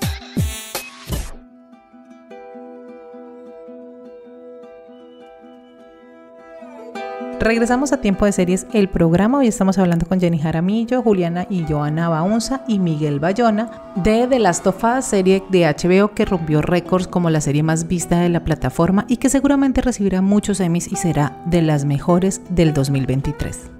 Regresamos a Tiempo de Series, el programa. Hoy estamos hablando con Jenny Jaramillo, Juliana y Joana Baunza y Miguel Bayona de The Last of Us, serie de HBO que rompió récords como la serie más vista de la plataforma y que seguramente recibirá muchos Emmys y será de las mejores del 2023.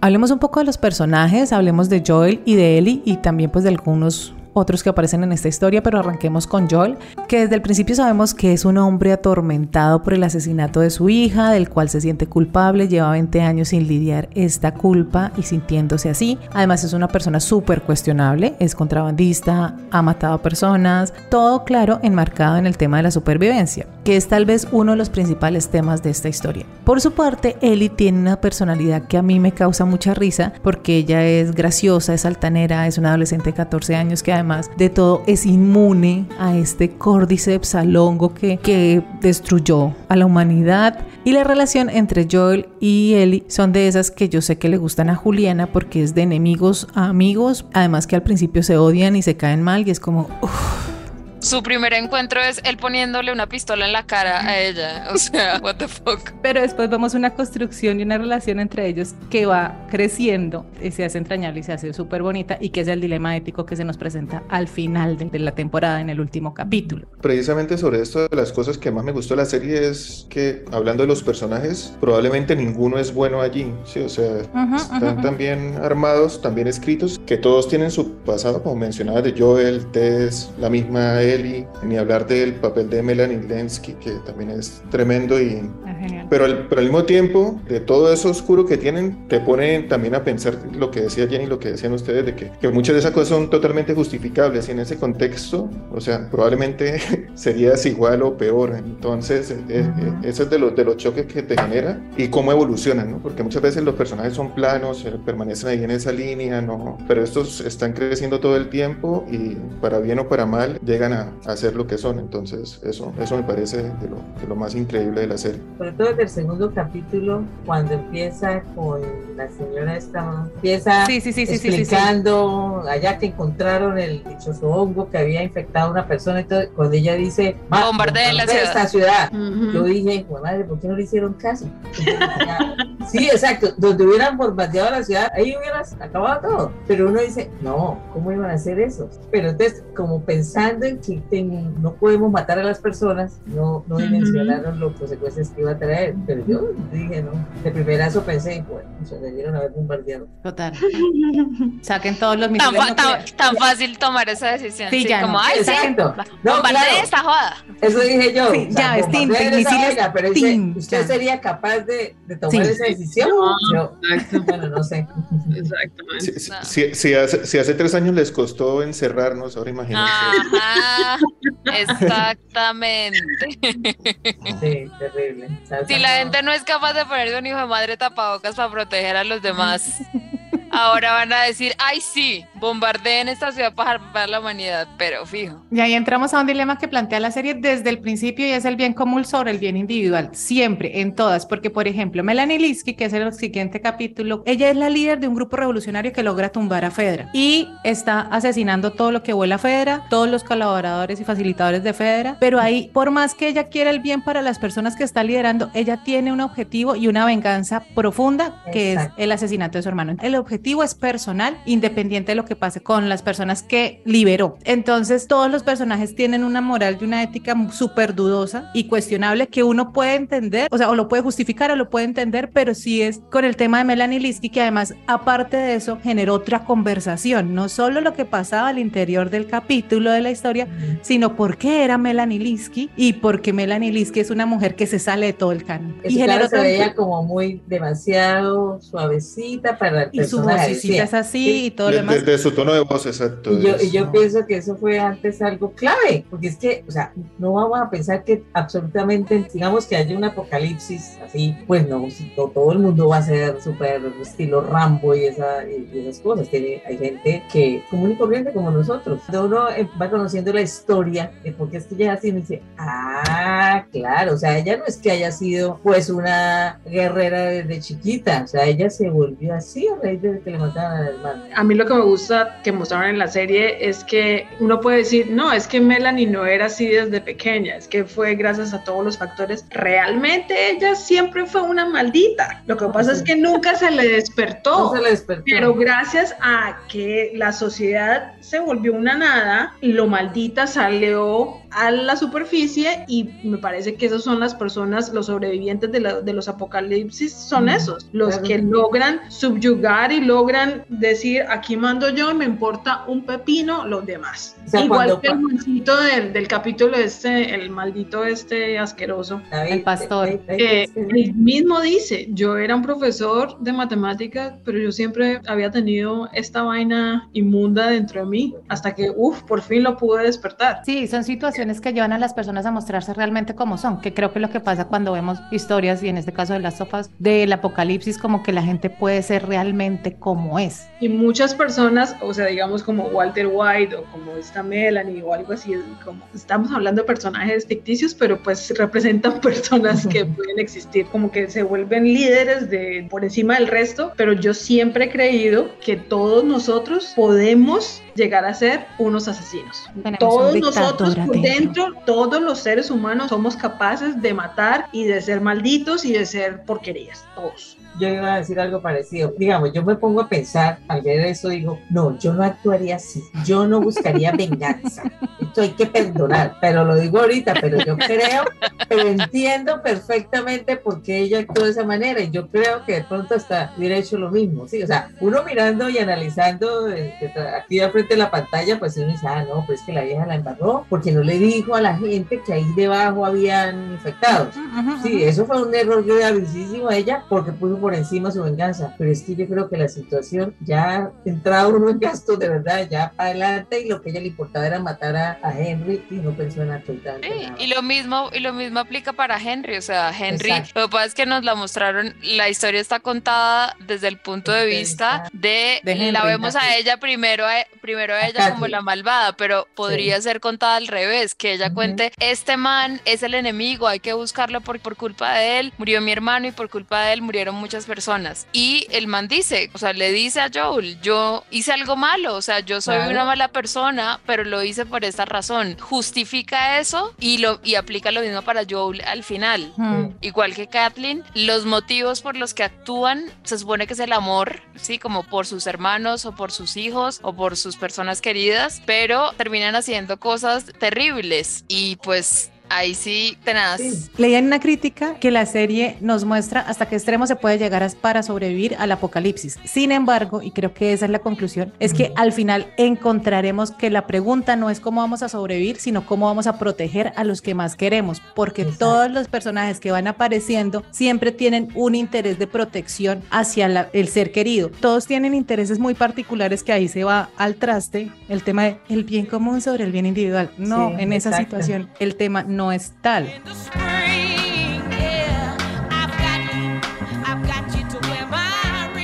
Hablemos un poco de los personajes, hablemos de Joel y de Ellie y también pues de algunos otros que aparecen en esta historia, pero arranquemos con Joel, que desde el principio sabemos que es un hombre atormentado por el asesinato de su hija, del cual se siente culpable, lleva 20 años sin lidiar esta culpa y sintiéndose así. Además es una persona súper cuestionable, es contrabandista, ha matado personas, todo claro enmarcado en el tema de la supervivencia, que es tal vez uno de los principales temas de esta historia. Por su parte, Ellie tiene una personalidad que a mí me causa mucha risa porque ella es graciosa, es altanera, es una adolescente de 14 años que además de todo es inmune a este Cordyceps salongo que, que destruyó a la humanidad. Y la relación entre Joel y Ellie son de esas que yo sé que le gustan a Juliana porque es de enemigos a amigos. Además que al principio se odian y se caen mal y es como su primer encuentro es él poniéndole una pistola en la cara a ella. O sea, what the fuck. Pero después vemos una construcción y una relación entre ellos que va creciendo y se hace entrañable y se hace súper bonita y que es el dilema ético que se nos presenta al final de, la temporada en el último capítulo. Precisamente sobre esto de las cosas que más me gustó de la serie es que hablando de los personajes, probablemente ninguno es bueno allí. Sí, o sea, están también armados, también escritos, que todos tienen su pasado, como mencionaba de Joel, Tess, la misma Ellie, ni hablar del papel de Melanie Lensky, que también es tremendo y... Ah, pero, pero al mismo tiempo, de todo eso oscuro que tienen, te ponen también a pensar lo que decía Jenny, lo que decían ustedes, de que, que muchas de esas cosas son totalmente justificables y en ese contexto, o sea, probablemente serías igual o peor. Entonces, eh, eh, eso es de, los de los choques que te genera y cómo evolucionan, ¿no? Porque muchas veces los personajes son planos, eh, permanecen ahí en esa línea, ¿no? Pero estos están creciendo todo el tiempo y para bien o para mal llegan a, a ser lo que son. Entonces, eso, eso me parece de lo, de lo más increíble de la serie. Sobre todo en el segundo capítulo, cuando empieza con la señora esta, empieza Sí, sí, sí, sí, sí, sí, sí. explicando allá que encontraron el dichoso hongo que había infectado a una persona. Entonces, cuando ella dice, "Ma, Bombardeen la bombardeen esta ciudad, Ujú. yo dije, "Jue madre, ¿por qué no le hicieron caso? sí, exacto, donde hubieran bombardeado la ciudad, ahí hubieras acabado todo. Pero uno dice, no, ¿cómo iban a hacer eso? Pero entonces, como pensando en que ten- no podemos matar a las personas, no, no dimensionaron los consecuencias que iba a traer. Pero yo dije, no, de primerazo pensé, bueno, se debieron haber bombardeado. Total. Saquen todos los Tan, misiles fa- tan- nucleares. tan fácil tomar esa decisión. Sí, Sí, ya como, no. ay, sí, Exacto. No, bombardee claro. esta joda. Eso dije yo. Sí, ya esa misiles, vaina, pero dice, tin, ¿usted ya. sería capaz de, de tomar Sí. esa decisión? Yo, Exacto, bueno, no sé. exactamente. Si, si- No. si- si hace, si hace tres años les costó encerrarnos, ahora imagínense. Ajá, exactamente. Sí, terrible. Si la gente no es capaz de ponerse un hijo de madre tapabocas para proteger a los demás, ahora van a decir, ay sí, bombardeen esta ciudad para salvar la humanidad, pero fijo. Y ahí entramos a un dilema que plantea la serie desde el principio y es el bien común sobre el bien individual, siempre, en todas, porque por ejemplo, Melanie Linsky, que es el siguiente capítulo, ella es la líder de un grupo revolucionario que logra tumbar a Fedra y está asesinando todo lo que vuela Fedra, todos los colaboradores y facilitadores de Fedra, pero ahí, por más que ella quiera el bien para las personas que está liderando, ella tiene un objetivo y una venganza profunda, que Exacto. es el asesinato de su hermano. El objetivo es personal, independiente de lo que pase con las personas que liberó. Entonces, todos los personajes tienen una moral y una ética súper dudosa y cuestionable que uno puede entender, o sea, o lo puede justificar o lo puede entender, pero sí es con el tema de Melanie Linsky, que además, aparte de eso, generó otra conversación, no solo lo que pasaba al interior del capítulo de la historia, sino por qué era Melanie Linsky y por qué Melanie Linsky es una mujer que se sale de todo el canon. Y Y generó se veía como muy demasiado suavecita para el y su personaje. vocecita decía. es así Sí. y todo lo De, demás. de- de su tono de voz, exacto. Y yo, es- y yo pienso que eso fue antes algo clave, porque es que, o sea, no vamos a pensar que absolutamente, digamos que haya un apocalipsis así, pues no, todo el mundo va a ser súper estilo Rambo y, esa, y, esas cosas. Tiene, hay gente que común y corriente como nosotros. Cuando uno eh, va conociendo la historia de por qué es que ella es así, uno dice, ah, claro, o sea, ella no es que haya sido pues una guerrera desde chiquita, o sea, ella se volvió así a raíz de que le mataron al hermano. A mí lo que me gusta que mostraron en la serie es que uno puede decir, no, es que Melanie no era así desde pequeña, es que fue gracias a todos los factores. Realmente ella siempre fue una maldita. Lo que pasa es que nunca se le despertó. No se le despertó. Pero gracias a que la sociedad se volvió una nada, lo maldita salió a la superficie y me parece que esas son las personas, los sobrevivientes de, la- de los apocalipsis, son Mm, esos, los claro. que logran subyugar y logran decir, aquí mando yo y me importa un pepino los demás. O sea, Igual cuando- que el maldito del, del capítulo este, el maldito este asqueroso. David, El pastor. eh, eh, él mismo dice, yo era un profesor de matemáticas, pero yo siempre había tenido esta vaina inmunda dentro de mí, hasta que, uff, por fin lo pude despertar. Sí, son situaciones que llevan a las personas a mostrarse realmente como son, que creo que es lo que pasa cuando vemos historias, y en este caso de las sofas, del apocalipsis, como que la gente puede ser realmente como es. Y muchas personas, o sea, digamos como Walter White o como esta Melanie o algo así, como estamos hablando de personajes ficticios, pero pues representan personas que pueden existir, como que se vuelven líderes de por encima del resto, pero yo siempre he creído que todos nosotros podemos llegar a ser unos asesinos. Tenemos todos un nosotros. Dentro todos los seres humanos somos capaces de matar y de ser malditos y de ser porquerías, todos yo iba a decir algo parecido. Digamos, yo me pongo a pensar, al ver eso digo, no, yo no actuaría así, yo no buscaría venganza. Esto hay que perdonar, pero lo digo ahorita, pero yo creo, pero entiendo perfectamente por qué ella actuó de esa manera y yo creo que de pronto hasta hubiera hecho lo mismo, sí, o sea, uno mirando y analizando eh, aquí de frente de la pantalla, pues uno dice, ah, no, pues es que la vieja la embarró porque no le dijo a la gente que ahí debajo habían infectados. Sí, eso fue un error gravísimo a ella porque puso por encima su venganza, pero es que yo creo que la situación ya entrado uno en gasto de verdad, ya para adelante y lo que a ella le importaba era matar a, a Henry y no pensó en absolutamente sí, Y lo mismo, y lo mismo aplica para Henry, o sea, Henry, lo que pasa es que nos la mostraron, la historia está contada desde el punto de vista de, la vemos a ella primero, a, primero a ella como la malvada, pero podría ser contada al revés, que ella cuente, este man es el enemigo, hay que buscarlo por, por culpa de él, murió mi hermano y por culpa de él murieron muchas personas. Y el man dice, o sea, le dice a Joel, yo hice algo malo, o sea, yo soy una mala persona, pero lo hice por esta razón. Justifica eso y, lo, y aplica lo mismo para Joel al final. Igual que Kathleen, los motivos por los que actúan se supone que es el amor, ¿sí? Como por sus hermanos o por sus hijos o por sus personas queridas, pero terminan haciendo cosas terribles y pues Ahí sí, tenaz. Leía en una crítica que la serie nos muestra hasta qué extremo se puede llegar para sobrevivir al apocalipsis. Sin embargo, y creo que esa es la conclusión, es que al final encontraremos que la pregunta no es cómo vamos a sobrevivir, sino cómo vamos a proteger a los que más queremos, porque todos los personajes que van apareciendo siempre tienen un interés de protección hacia el ser querido. Todos tienen intereses muy particulares que ahí se va al traste el tema de el bien común sobre el bien individual. No, en esa situación el tema no es tal.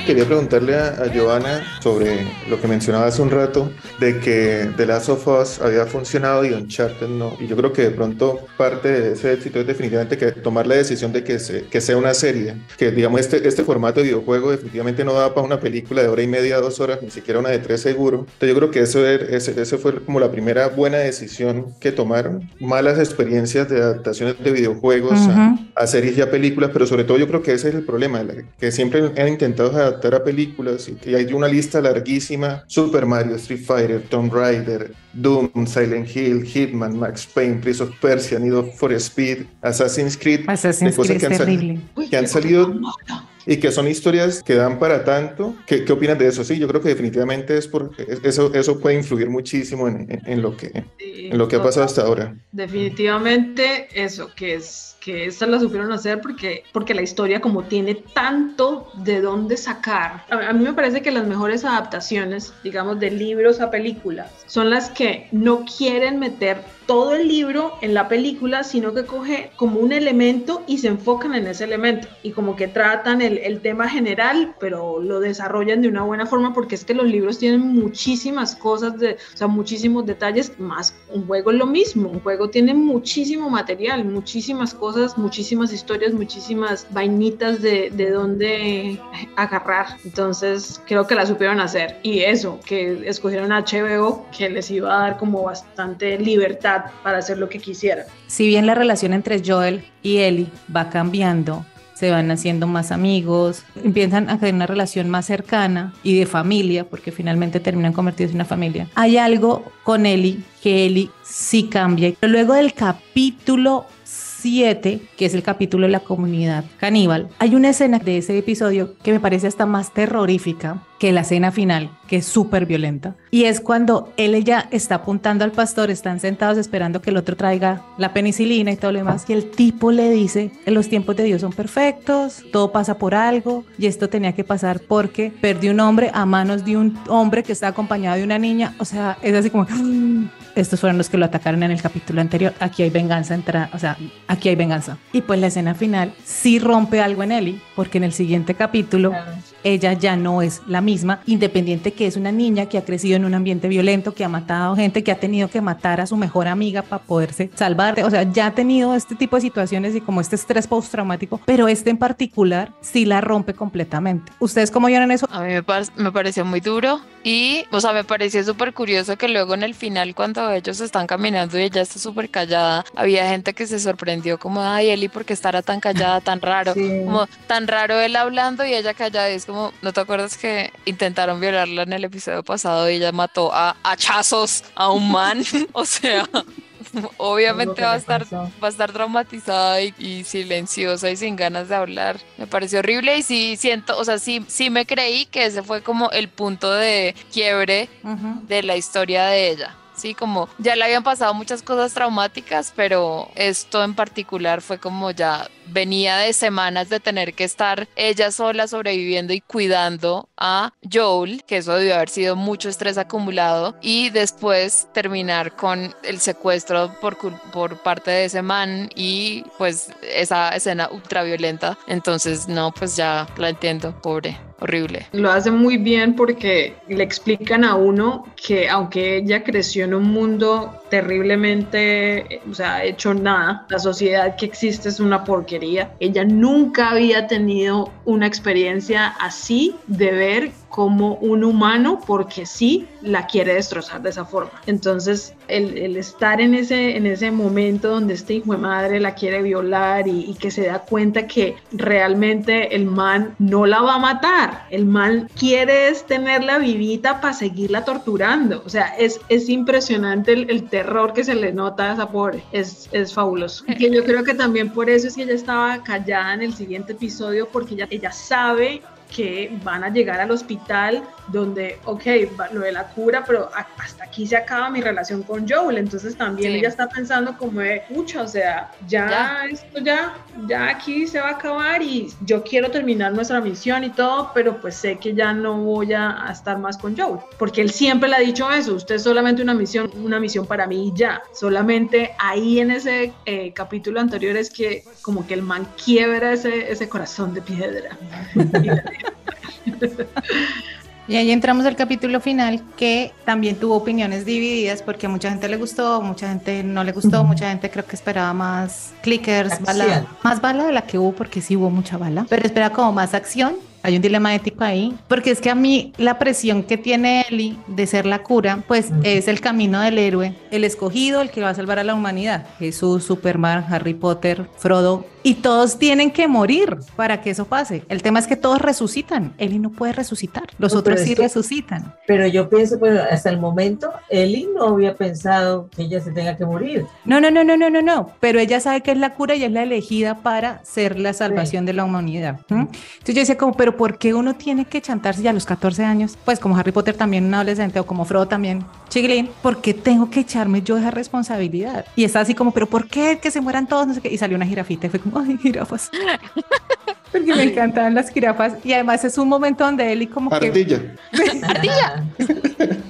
Quería preguntarle a, a, Giovanna sobre lo que mencionaba hace un rato, de que The Last of Us había funcionado y Uncharted no. Y yo creo que de pronto parte de ese éxito es definitivamente que tomar la decisión de que, se, que sea una serie, que digamos este, este formato de videojuego definitivamente no da para una película de hora y media, dos horas, ni siquiera una de tres seguro. Entonces yo creo que eso, ese, ese fue como la primera buena decisión que tomaron. Malas experiencias de adaptaciones de videojuegos a, a, series y a películas, pero sobre todo yo creo que ese es el problema, que siempre han intentado adaptar a películas y hay una lista larguísima, Super Mario, Street Fighter, Tomb Raider, Doom, Silent Hill, Hitman, Max Payne, Prince of Persia, Need for Speed, Assassin's Creed, Assassin's Creed que, han, que han salido y que son historias que dan para tanto. ¿Qué, qué opinas de eso? Sí, yo creo que definitivamente es porque eso, eso puede influir muchísimo en, en, lo, que, en lo que ha pasado hasta ahora. Definitivamente eso, que es que esta la supieron hacer porque, porque la historia como tiene tanto de dónde sacar. A, a, mí me parece que las mejores adaptaciones, digamos, de libros a películas, son las que no quieren meter todo el libro en la película, sino que coge como un elemento y se enfocan en ese elemento y como que tratan el, el, tema general, pero lo desarrollan de una buena forma porque es que los libros tienen muchísimas cosas, de, o sea, muchísimos detalles, más un juego es lo mismo, un juego tiene muchísimo material, muchísimas cosas, muchísimas historias, muchísimas vainitas de, de dónde agarrar, entonces creo que la supieron hacer y eso, que escogieron HBO que les iba a dar como bastante libertad para hacer lo que quisieran. Si bien la relación entre Joel y Ellie va cambiando, se van haciendo más amigos, empiezan a tener una relación más cercana y de familia, porque finalmente terminan convertidos en una familia. Hay algo con Ellie que Ellie sí cambia. Luego del capítulo 7, que es el capítulo de la comunidad caníbal, hay una escena de ese episodio que me parece hasta más terrorífica que la escena final, que es súper violenta. Y es cuando él ya está apuntando al pastor, están sentados esperando que el otro traiga la penicilina y todo lo demás, y el tipo le dice, los tiempos de Dios son perfectos, todo pasa por algo, y esto tenía que pasar porque perdió un hombre a manos de un hombre que está acompañado de una niña, o sea, es así como, estos fueron los que lo atacaron en el capítulo anterior, aquí hay venganza, entra, o sea, aquí hay venganza. Y pues la escena final sí rompe algo en Ellie, porque en el siguiente capítulo claro. ella ya no es la misma, independiente que es una niña que ha crecido en un ambiente violento, que ha matado gente, que ha tenido que matar a su mejor amiga para poderse salvar, o sea, ya ha tenido este tipo de situaciones y como este estrés postraumático, pero este en particular sí la rompe completamente. ¿Ustedes cómo vieron eso? A mí me, par me pareció muy duro Y, o sea, me pareció súper curioso que luego en el final, cuando ellos están caminando y ella está súper callada, había gente que se sorprendió como, ay, Eli, ¿por qué estará tan callada, tan raro? Como tan raro él hablando y ella callada. Y es como, ¿no te acuerdas que intentaron violarla en el episodio pasado y ella mató a hachazos a un man? o sea... obviamente va a estar va a estar traumatizada y, silenciosa y sin ganas de hablar. Me pareció horrible y sí siento, o sea, sí sí me creí que ese fue como el punto de quiebre de la historia de ella. Sí, como ya le habían pasado muchas cosas traumáticas, pero esto en particular fue como ya venía de semanas de tener que estar ella sola sobreviviendo y cuidando a Joel, que eso debió haber sido mucho estrés acumulado, y después terminar con el secuestro por, por parte de ese man y pues esa escena ultraviolenta. Entonces, no, pues ya la entiendo, pobre horrible. Lo hace muy bien porque le explican a uno que aunque ella creció en un mundo terriblemente, o sea, hecho nada, la sociedad que existe es una porquería, ella nunca había tenido una experiencia así de ver como un humano porque sí la quiere destrozar de esa forma. Entonces, el, estar en ese, en ese momento donde este hijo de madre la quiere violar y, que se da cuenta que realmente el man no la va a matar, el man quiere tenerla vivita para seguirla torturando. O sea, es, es impresionante el, terror que se le nota a esa pobre. Es, es fabuloso. Y yo creo que también por eso es que ella estaba callada en el siguiente episodio porque ella, ella sabe que van a llegar al hospital donde, ok, lo de la cura, pero hasta aquí se acaba mi relación con Joel, entonces también ella está pensando como de, pucha, o sea, ya, esto ya, ya aquí se va a acabar y yo quiero terminar nuestra misión y todo, pero pues sé que ya no voy a, estar más con Joel, porque él siempre le ha dicho eso, usted es solamente una misión, una misión para mí y ya, solamente ahí en ese eh, capítulo anterior es que como que el man quiebra ese, ese corazón de piedra. Y ahí entramos al capítulo final que también tuvo opiniones divididas porque a mucha gente le gustó, mucha gente no le gustó, mucha gente creo que esperaba más clickers, bala, más bala de la que hubo porque sí hubo mucha bala, pero esperaba como más acción hay un dilema ético ahí, porque es que a mí la presión que tiene Ellie de ser la cura, pues es el camino del héroe, el escogido, el que va a salvar a la humanidad. Jesús, Superman, Harry Potter, Frodo, y todos tienen que morir para que eso pase. El tema es que todos resucitan. Ellie no puede resucitar, los otros sí resucitan. Pero yo pienso, pues hasta el momento, Ellie no había pensado que ella se tenga que morir. No, no, no, no, no, no, no, pero ella sabe que es la cura y es la elegida para ser la salvación de la humanidad. Entonces yo decía como, pero ¿por qué uno tiene que chantarse ya a los 14 años? Pues como Harry Potter también un adolescente o como Frodo también, chiquilín, ¿por qué tengo que echarme yo esa responsabilidad? Y está así como, pero ¿por qué que se mueran todos? No sé qué. Y salió una jirafita y fue como, ay, jirafas. Porque me encantan las jirafas y además es un momento donde Eli como Ardilla. que... Ardilla.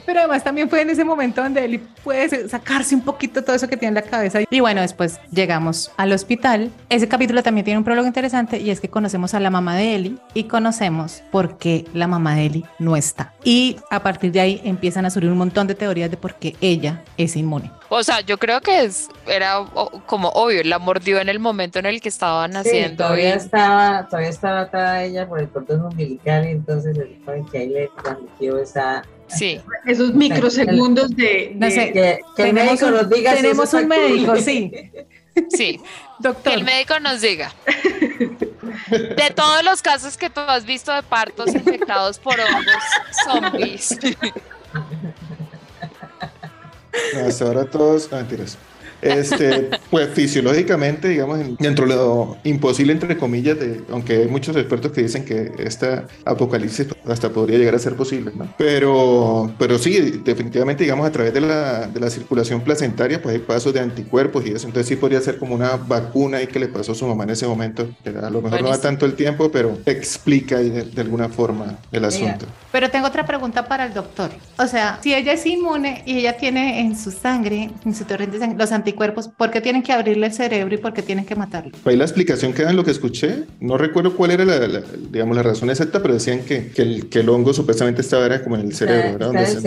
Pero además también fue en ese momento donde Eli puede sacarse un poquito todo eso que tiene en la cabeza. Y bueno, después llegamos al hospital. Ese capítulo también tiene un prólogo interesante y es que conocemos a la mamá de Eli y conocemos por qué la mamá de Eli no está. Y a partir de ahí empiezan a surgir un montón de teorías de por qué ella es inmune. O sea, yo creo que es, era como obvio, la mordió en el momento en el que estaban haciendo. todavía estaba, todavía estaba atada ella por el cordón umbilical y entonces supone que ahí le transmitió esa Sí. Esos microsegundos de, no sé, que, el médico nos diga tenemos un médico, sí. Sí, Doctor. que el médico nos diga. De todos los casos que tú has visto de partos infectados por hongos zombies. hasta ahora todos, ah, mentiras. Este, pues fisiológicamente, digamos, dentro de lo imposible, entre comillas, de, aunque hay muchos expertos que dicen que esta apocalipsis hasta podría llegar a ser posible, ¿no? Pero, pero sí, definitivamente, digamos, a través de la, de la circulación placentaria, pues hay pasos de anticuerpos y eso, entonces sí podría ser como una vacuna y que le pasó a su mamá en ese momento, a lo mejor no da tanto el tiempo, pero explica de, de alguna forma el asunto. Pero tengo otra pregunta para el doctor. O sea, si ella es inmune y ella tiene en su sangre, en su torrente de sangre, los anticuerpos, anticuerpos, ¿por qué tienen que abrirle el cerebro y por qué tienen que matarlo? Ahí la explicación que dan lo que escuché, no recuerdo cuál era la, digamos, la razón exacta, pero decían que, que, el, que el hongo supuestamente estaba era como en el cerebro, ¿verdad? Donde, el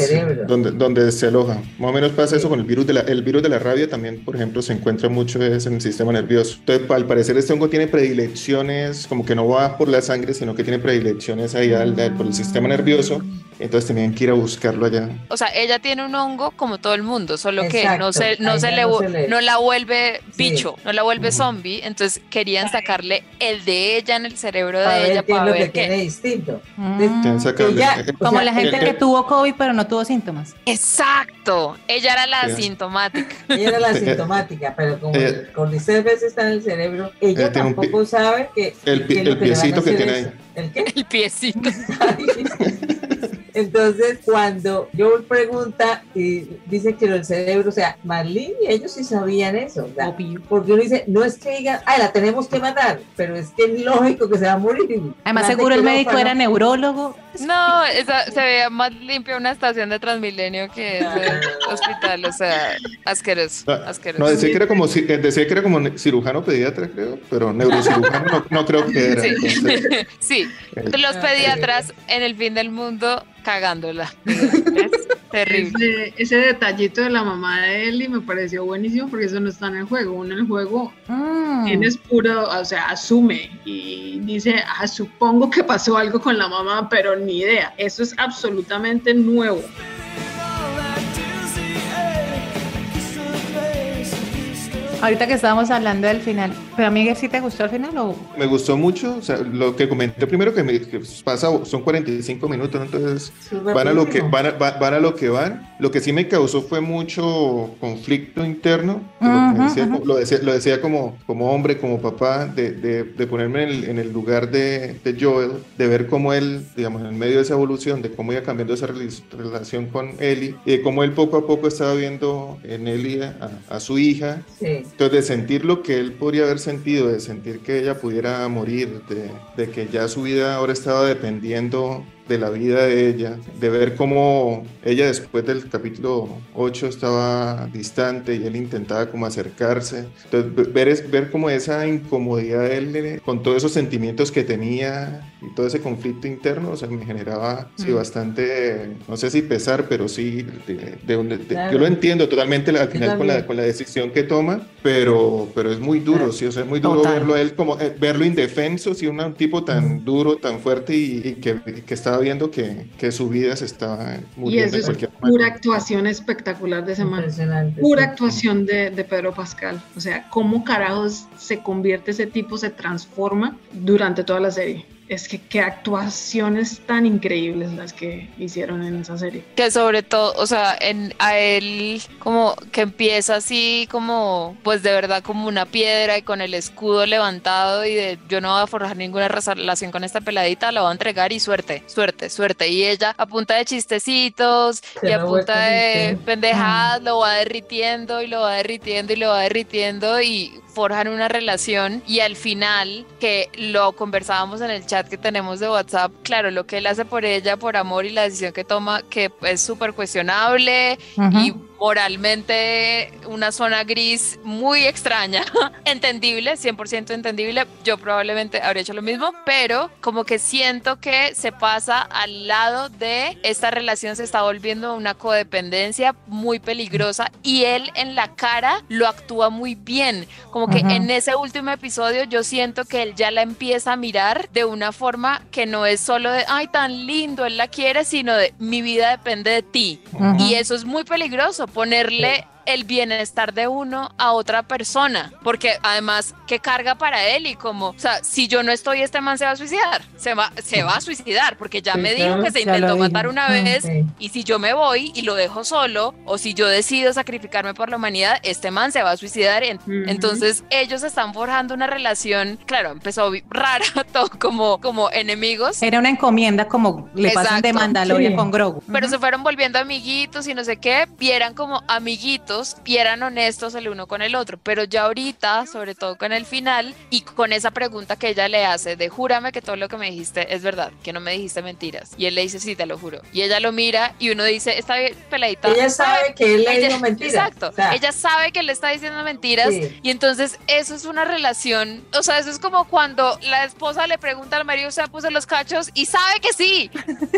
cerebro, donde se, aloja. Más o menos pasa eso con el virus de la, el virus de la rabia también, por ejemplo, se encuentra mucho es en el sistema nervioso. Entonces, al parecer este hongo tiene predilecciones, como que no va por la sangre, sino que tiene predilecciones ahí al, por el sistema nervioso entonces tenían que ir a buscarlo allá. O sea, ella tiene un hongo como todo el mundo, solo que no se, no se, le, no, la vuelve bicho, no la vuelve zombie, entonces querían sacarle el de ella en el cerebro de ella para ver qué. Tiene distinto. como la gente que tuvo COVID pero no tuvo síntomas. Exacto, ella era la asintomática. Ella era la asintomática, pero como con 16 veces está en el cerebro, ella, tampoco sabe que el, el piecito que tiene ahí. ¿El qué? El piecito. Entonces, cuando yo pregunta y dice que el cerebro, o sea, Marlene y ellos sí sabían eso, porque uno dice, no es que digan, ay, la tenemos que matar, pero es que es lógico que se va a morir. Además, seguro el médico era neurólogo. No, se veía más limpia una estación de Transmilenio que el hospital, o sea, asqueroso. No, decía, que era como, eh, decía que era como cirujano pediatra, creo, pero neurocirujano no, creo que era. Sí, eh, los pediatras en el fin del mundo cagándola. Es terrible. Ese, detallito de la mamá de Ellie me pareció buenísimo porque eso no está en el juego. Uno en el juego mm. tienes puro, o sea, asume y dice, ah, supongo que pasó algo con la mamá, pero ni idea. Eso es absolutamente nuevo. Ahorita que estábamos hablando del final, ¿pero a Miguel sí te gustó el final o...? Me gustó mucho, o sea, lo que comenté primero que, me, pasa, son 45 minutos, entonces van a, lo que, van, a, van a lo que van. Lo que sí me causó fue mucho conflicto interno, lo, decía, lo, decía, como, como hombre, como papá, de, de, de ponerme en el, en el lugar de, de, Joel, de ver cómo él, digamos, en medio de esa evolución, de cómo iba cambiando esa relación con Ellie, y de cómo él poco a poco estaba viendo en Ellie a, a su hija. Sí entonces, de sentir lo que él podría haber sentido, de sentir que ella pudiera morir, de, de que ya su vida ahora estaba dependiendo de la vida de ella, de ver cómo ella después del capítulo 8 estaba distante y él intentaba como acercarse. Entonces, ver, es, ver como esa incomodidad de él con todos esos sentimientos que tenía y todo ese conflicto interno, o sea, me generaba sí, bastante, no sé si pesar, pero sí, de, yo lo entiendo totalmente al final con la, con la decisión que toma, pero, pero es muy duro, sí, o sea, es muy duro verlo a él como, eh, verlo indefenso, sí, un, tipo tan duro, tan fuerte y, y que, que estaba viendo que, que su vida se estaba muriendo. Y eso es pura actuación espectacular de ese man. Pura actuación de, de, Pedro Pascal. O sea, cómo carajos se convierte ese tipo, se transforma durante toda la serie es que qué actuaciones tan increíbles las que hicieron en esa serie. Que sobre todo, o sea, en, a él como que empieza así como, pues de verdad como una piedra y con el escudo levantado y de yo no voy a forjar ninguna relación con esta peladita, la voy a entregar y suerte, suerte, suerte. Y ella a punta de chistecitos y a punta de pendejadas lo va derritiendo y lo va derritiendo y lo va derritiendo y forjan una relación y al final, que lo conversábamos en el chat que tenemos de WhatsApp, claro, lo que él hace por ella, por amor y la decisión que toma, que es súper cuestionable y moralmente una zona gris muy extraña, entendible, 100% entendible, yo probablemente habría hecho lo mismo, pero como que siento que se pasa al lado de esta relación se está volviendo una codependencia muy peligrosa y él en la cara lo actúa muy bien, como que en ese último episodio yo siento que él ya la empieza a mirar de una forma que no es solo de, ay, tan lindo, él la quiere, sino de, mi vida depende de ti. Y eso es muy peligroso ponerle el bienestar de uno a otra persona, porque además, ¿qué carga para él? Y como, o sea, si yo no estoy, este man se va a suicidar, se va, se va a suicidar, porque ya me dijo que se intentó matar una vez, y si yo me voy y lo dejo solo, o si yo decido sacrificarme por la humanidad, este man se va a suicidar. Entonces, ellos están forjando una relación, claro, empezó rara, todo como, como enemigos. Era una encomienda como le pasan de Mandalorian con Grogu. Pero se fueron volviendo amiguitos y no sé qué, vieran como amiguitos ellos y eran honestos el uno con el otro, pero ya ahorita, sobre todo con el final y con esa pregunta que ella le hace de júrame que todo lo que me dijiste es verdad, que no me dijiste mentiras. Y él le dice, sí, te lo juro. Y ella lo mira y uno dice, está bien, peladita. Ella sabe que él le dijo mentiras. Exacto. ella sabe que le está diciendo mentiras y entonces eso es una relación, o sea, eso es como cuando la esposa le pregunta al marido, ¿se puso los cachos? Y sabe que sí.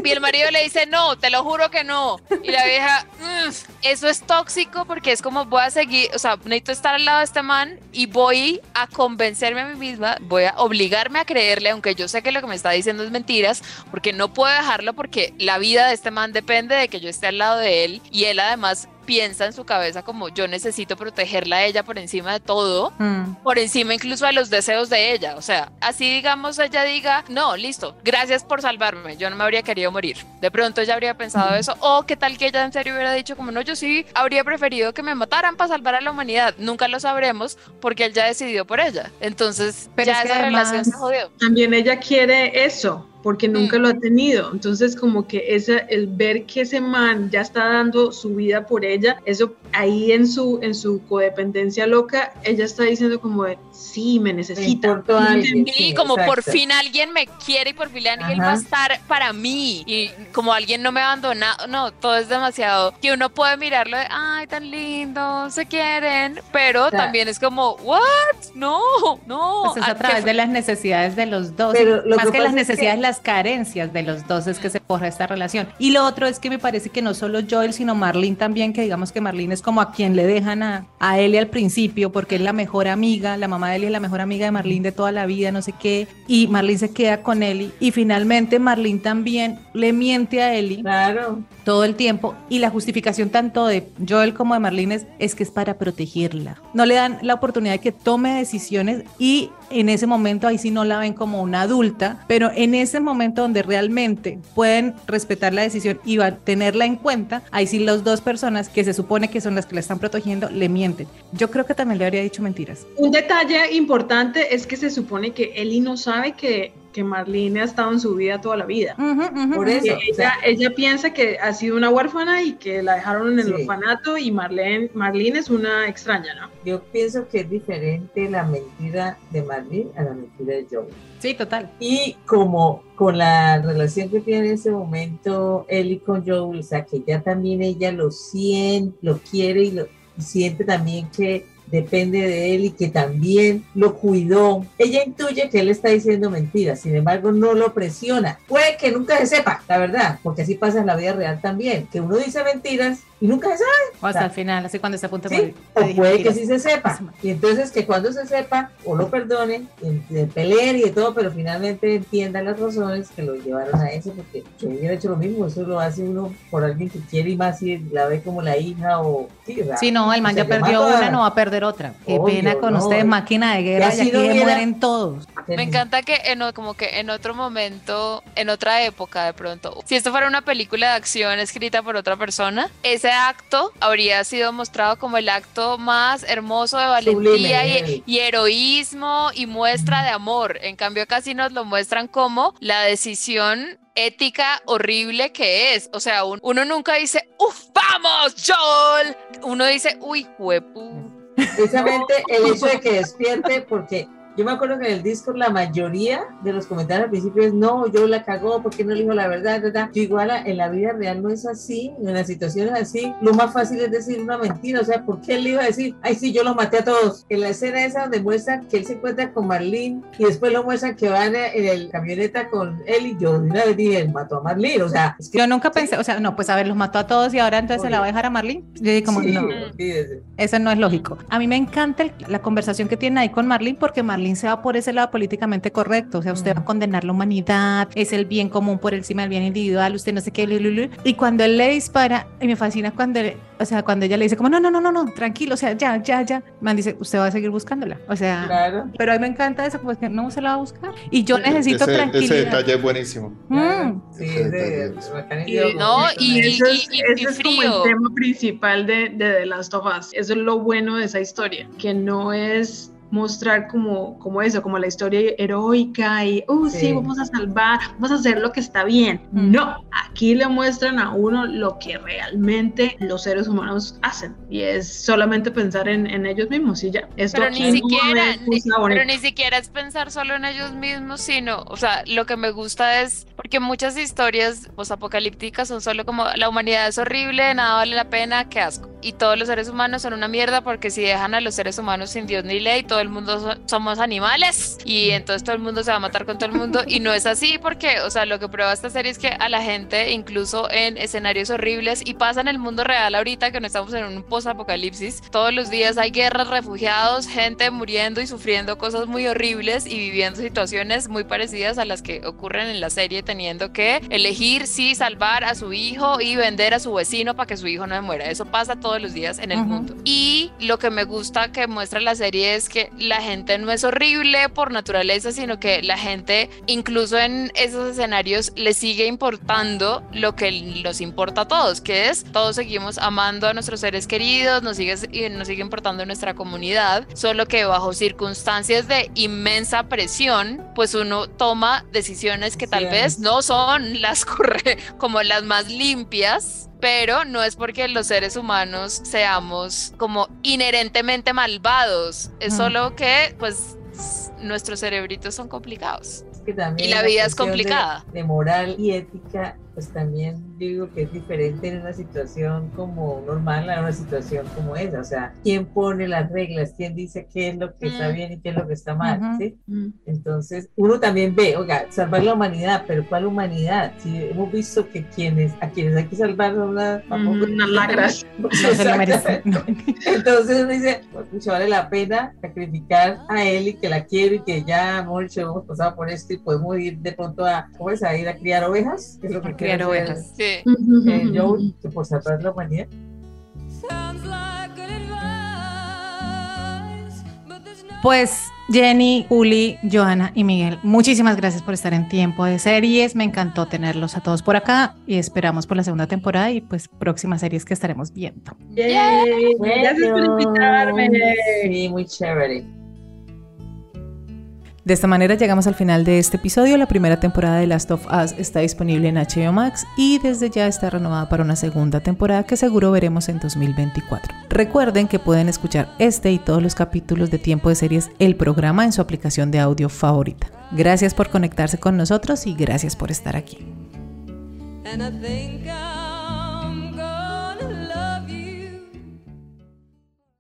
Y el marido le dice, no, te lo juro que no. Y la vieja, mm, eso es tóxico porque es como voy a seguir, o sea, necesito estar al lado de este man y voy a convencerme a mí misma, voy a obligarme a creerle, aunque yo sé que lo que me está diciendo es mentiras, porque no puedo dejarlo porque la vida de este man depende de que yo esté al lado de él y él además piensa en su cabeza como yo necesito protegerla a ella por encima de todo, mm. por encima incluso de los deseos de ella. O sea, así digamos ella diga, no, listo, gracias por salvarme, yo no me habría querido morir. De pronto ella habría pensado eso, o qué tal que ella en serio hubiera dicho como no, yo sí habría preferido que me mataran para salvar a la humanidad. Nunca lo sabremos porque él ya decidió por ella. Entonces, Pero ya esa relación se jodió. También ella quiere eso, porque nunca lo ha tenido. Entonces, como que ese, el ver que ese man ya está dando su vida por ella, eso ahí en su, en su codependencia loca, ella está diciendo como de, sí, me necesita. y como por fin alguien me quiere y por fin alguien va a estar para mí y como alguien no me abandona, no, todo es demasiado, que uno puede mirarlo de, ay, tan lindo, se quieren, pero también es como, what? No, no. Pues es a través de las necesidades de los dos, más que, las necesidades, las carencias de los dos es que se forja esta relación. Y lo otro es que me parece que no solo Joel, sino Marlene también, que digamos que Marlene es como a quien le dejan a, a Ellie al principio, porque es la mejor amiga, la mamá de Ellie es la mejor amiga de Marlene de toda la vida, no sé qué, y Marlene se queda con Ellie, y finalmente Marlene también le miente a Ellie. Claro todo el tiempo y la justificación tanto de Joel como de Marlene es, que es para protegerla. No le dan la oportunidad de que tome decisiones y en ese momento ahí sí no la ven como una adulta, pero en ese momento donde realmente pueden respetar la decisión y a tenerla en cuenta, ahí sí las dos personas que se supone que son las que la están protegiendo le mienten. Yo creo que también le habría dicho mentiras. Un detalle importante es que se supone que Eli no sabe que que Marlene ha estado en su vida toda la vida. Por eso. Ella, ella, piensa que ha sido una huérfana y que la dejaron en el orfanato y Marlene, Marlene es una extraña, ¿no? Yo pienso que es diferente la mentira de Marlene a la mentira de Joey. Sí, total. Y como con la relación que tiene en ese momento Ellie con Joey, o sea, que ya también ella lo siente, lo quiere y lo y siente también que depende de él y que también lo cuidó. Ella intuye que él está diciendo mentiras, sin embargo no lo presiona. Puede que nunca se sepa, la verdad, porque así pasa en la vida real también, que uno dice mentiras y nunca se sabe. O hasta el final, así cuando se apunta ¿sí? O puede que sí se sepa. Y entonces que cuando se sepa, o lo perdone, de pelear y de todo, pero finalmente entienda las razones que lo llevaron a eso, porque yo hubiera hecho lo mismo, eso lo hace uno por alguien que quiere y más si la ve como la hija o... Sí, no, el man ya perdió una, no va a perder otra. Qué pena con ustedes, máquina de guerra, y aquí mueren todos. Me encanta que en, como que en otro momento, en otra época de pronto, si esto fuera una película de acción escrita por otra persona, acto habría sido mostrado como el acto más hermoso de valentía y, heroísmo y muestra de amor. En cambio, casi nos lo muestran como la decisión ética horrible que es. O sea, uno nunca dice, ¡Uf, vamos, Joel! Uno dice, ¡Uy, huepu! Precisamente el hecho de que despierte, porque yo me acuerdo que en el Discord la mayoría de los comentarios al principio es no, yo la cagó porque no le dijo la verdad, verdad. Yo igual en la vida real no es así, en las situaciones así, lo más fácil es decir una mentira, o sea, ¿por qué él le iba a decir, ay sí, yo los maté a todos? En la escena esa donde muestran que él se encuentra con Marlene y después lo muestran que van en el camioneta con él y yo de una vez dije, mató a Marlene, o sea. yo nunca pensé, o sea, no, pues a ver, los mató a todos y ahora entonces se la va a dejar a Marlene. Yo dije como, no, eso no es lógico. A mí me encanta la conversación que tiene ahí con Marlene porque Marlene se va por ese lado políticamente correcto, o sea, usted va a condenar la humanidad, es el bien común por encima del bien individual, usted no sé qué, y cuando él le dispara, y me fascina cuando, o sea, cuando ella le dice como, no, no, no, no, no, tranquilo, o sea, ya, ya, ya, man dice, usted va a seguir buscándola, o sea, pero a mí me encanta eso, pues que no se la va a buscar, y yo necesito ese, tranquilidad. Ese detalle es buenísimo. Mm. Sí, ese, y, no, y, y, y, es como el tema principal de, de The Last of Us, eso es lo bueno de esa historia, que no es mostrar como, como eso, como la historia heroica y, oh, sí. vamos a salvar, vamos a hacer lo que está bien. No, aquí le muestran a uno lo que realmente los seres humanos hacen y es solamente pensar en, en ellos mismos y ya. Esto pero ni siquiera, pero ni siquiera es pensar solo en ellos mismos, sino, o sea, lo que me gusta es, porque muchas historias apocalípticas son solo como la humanidad es horrible, nada vale la pena, qué asco. Y todos los seres humanos son una mierda porque si dejan a los seres humanos sin Dios ni ley, todo el mundo somos animales y entonces todo el mundo se va a matar con todo el mundo y no es así porque, o sea, lo que prueba esta serie es que a la gente, incluso en escenarios horribles y pasa en el mundo real ahorita que no estamos en un post-apocalipsis, todos los días hay guerras, refugiados, gente muriendo y sufriendo cosas muy horribles y viviendo situaciones muy parecidas a las que ocurren en la serie teniendo que elegir si salvar a su hijo y vender a su vecino para que su hijo no muera. Eso pasa todos los días en el mundo. Y lo que me gusta que muestra la serie es que la gente no es horrible por naturaleza, sino que la gente, incluso en esos escenarios, le sigue importando lo que nos importa a todos, que es todos seguimos amando a nuestros seres queridos, nos sigue, nos sigue importando nuestra comunidad, solo que bajo circunstancias de inmensa presión, pues uno toma decisiones que tal vez no son las como las más limpias, pero no es porque los seres humanos seamos como inherentemente malvados, es solo que pues nuestros cerebritos son complicados. y la, vida es complicada. de moral y ética pues también digo que es diferente en una situación como normal a una situación como esa. O sea, ¿quién pone las reglas? ¿Quién dice qué es lo que está mm. bien y qué es lo que está mal? ¿sí? Mm. Entonces, uno también ve, oiga, salvar la humanidad, pero ¿cuál humanidad? Si hemos visto que quienes, a quienes hay que salvar son las unas lacras. Entonces uno dice, pues, vale la pena sacrificar a él y que la quiero y que ya hemos, hemos pasado por esto y podemos ir de pronto a, ¿cómo es? A ir a criar ovejas, que es lo que criar ovejas. Sí. Eh, yo, por salvar la humanidad. Pues Jenny, Juli, Johanna y Miguel, muchísimas gracias por estar en tiempo de series. Me encantó tenerlos a todos por acá y esperamos por la segunda temporada y pues próximas series que estaremos viendo. Gracias por invitarme. Sí, muy chévere. De esta manera llegamos al final de este episodio. La primera temporada de Last of Us está disponible en HBO Max y desde ya está renovada para una segunda temporada que seguro veremos en 2024. Recuerden que pueden escuchar este y todos los capítulos de Tiempo de Series, el programa en su aplicación de audio favorita. Gracias por conectarse con nosotros y gracias por estar aquí.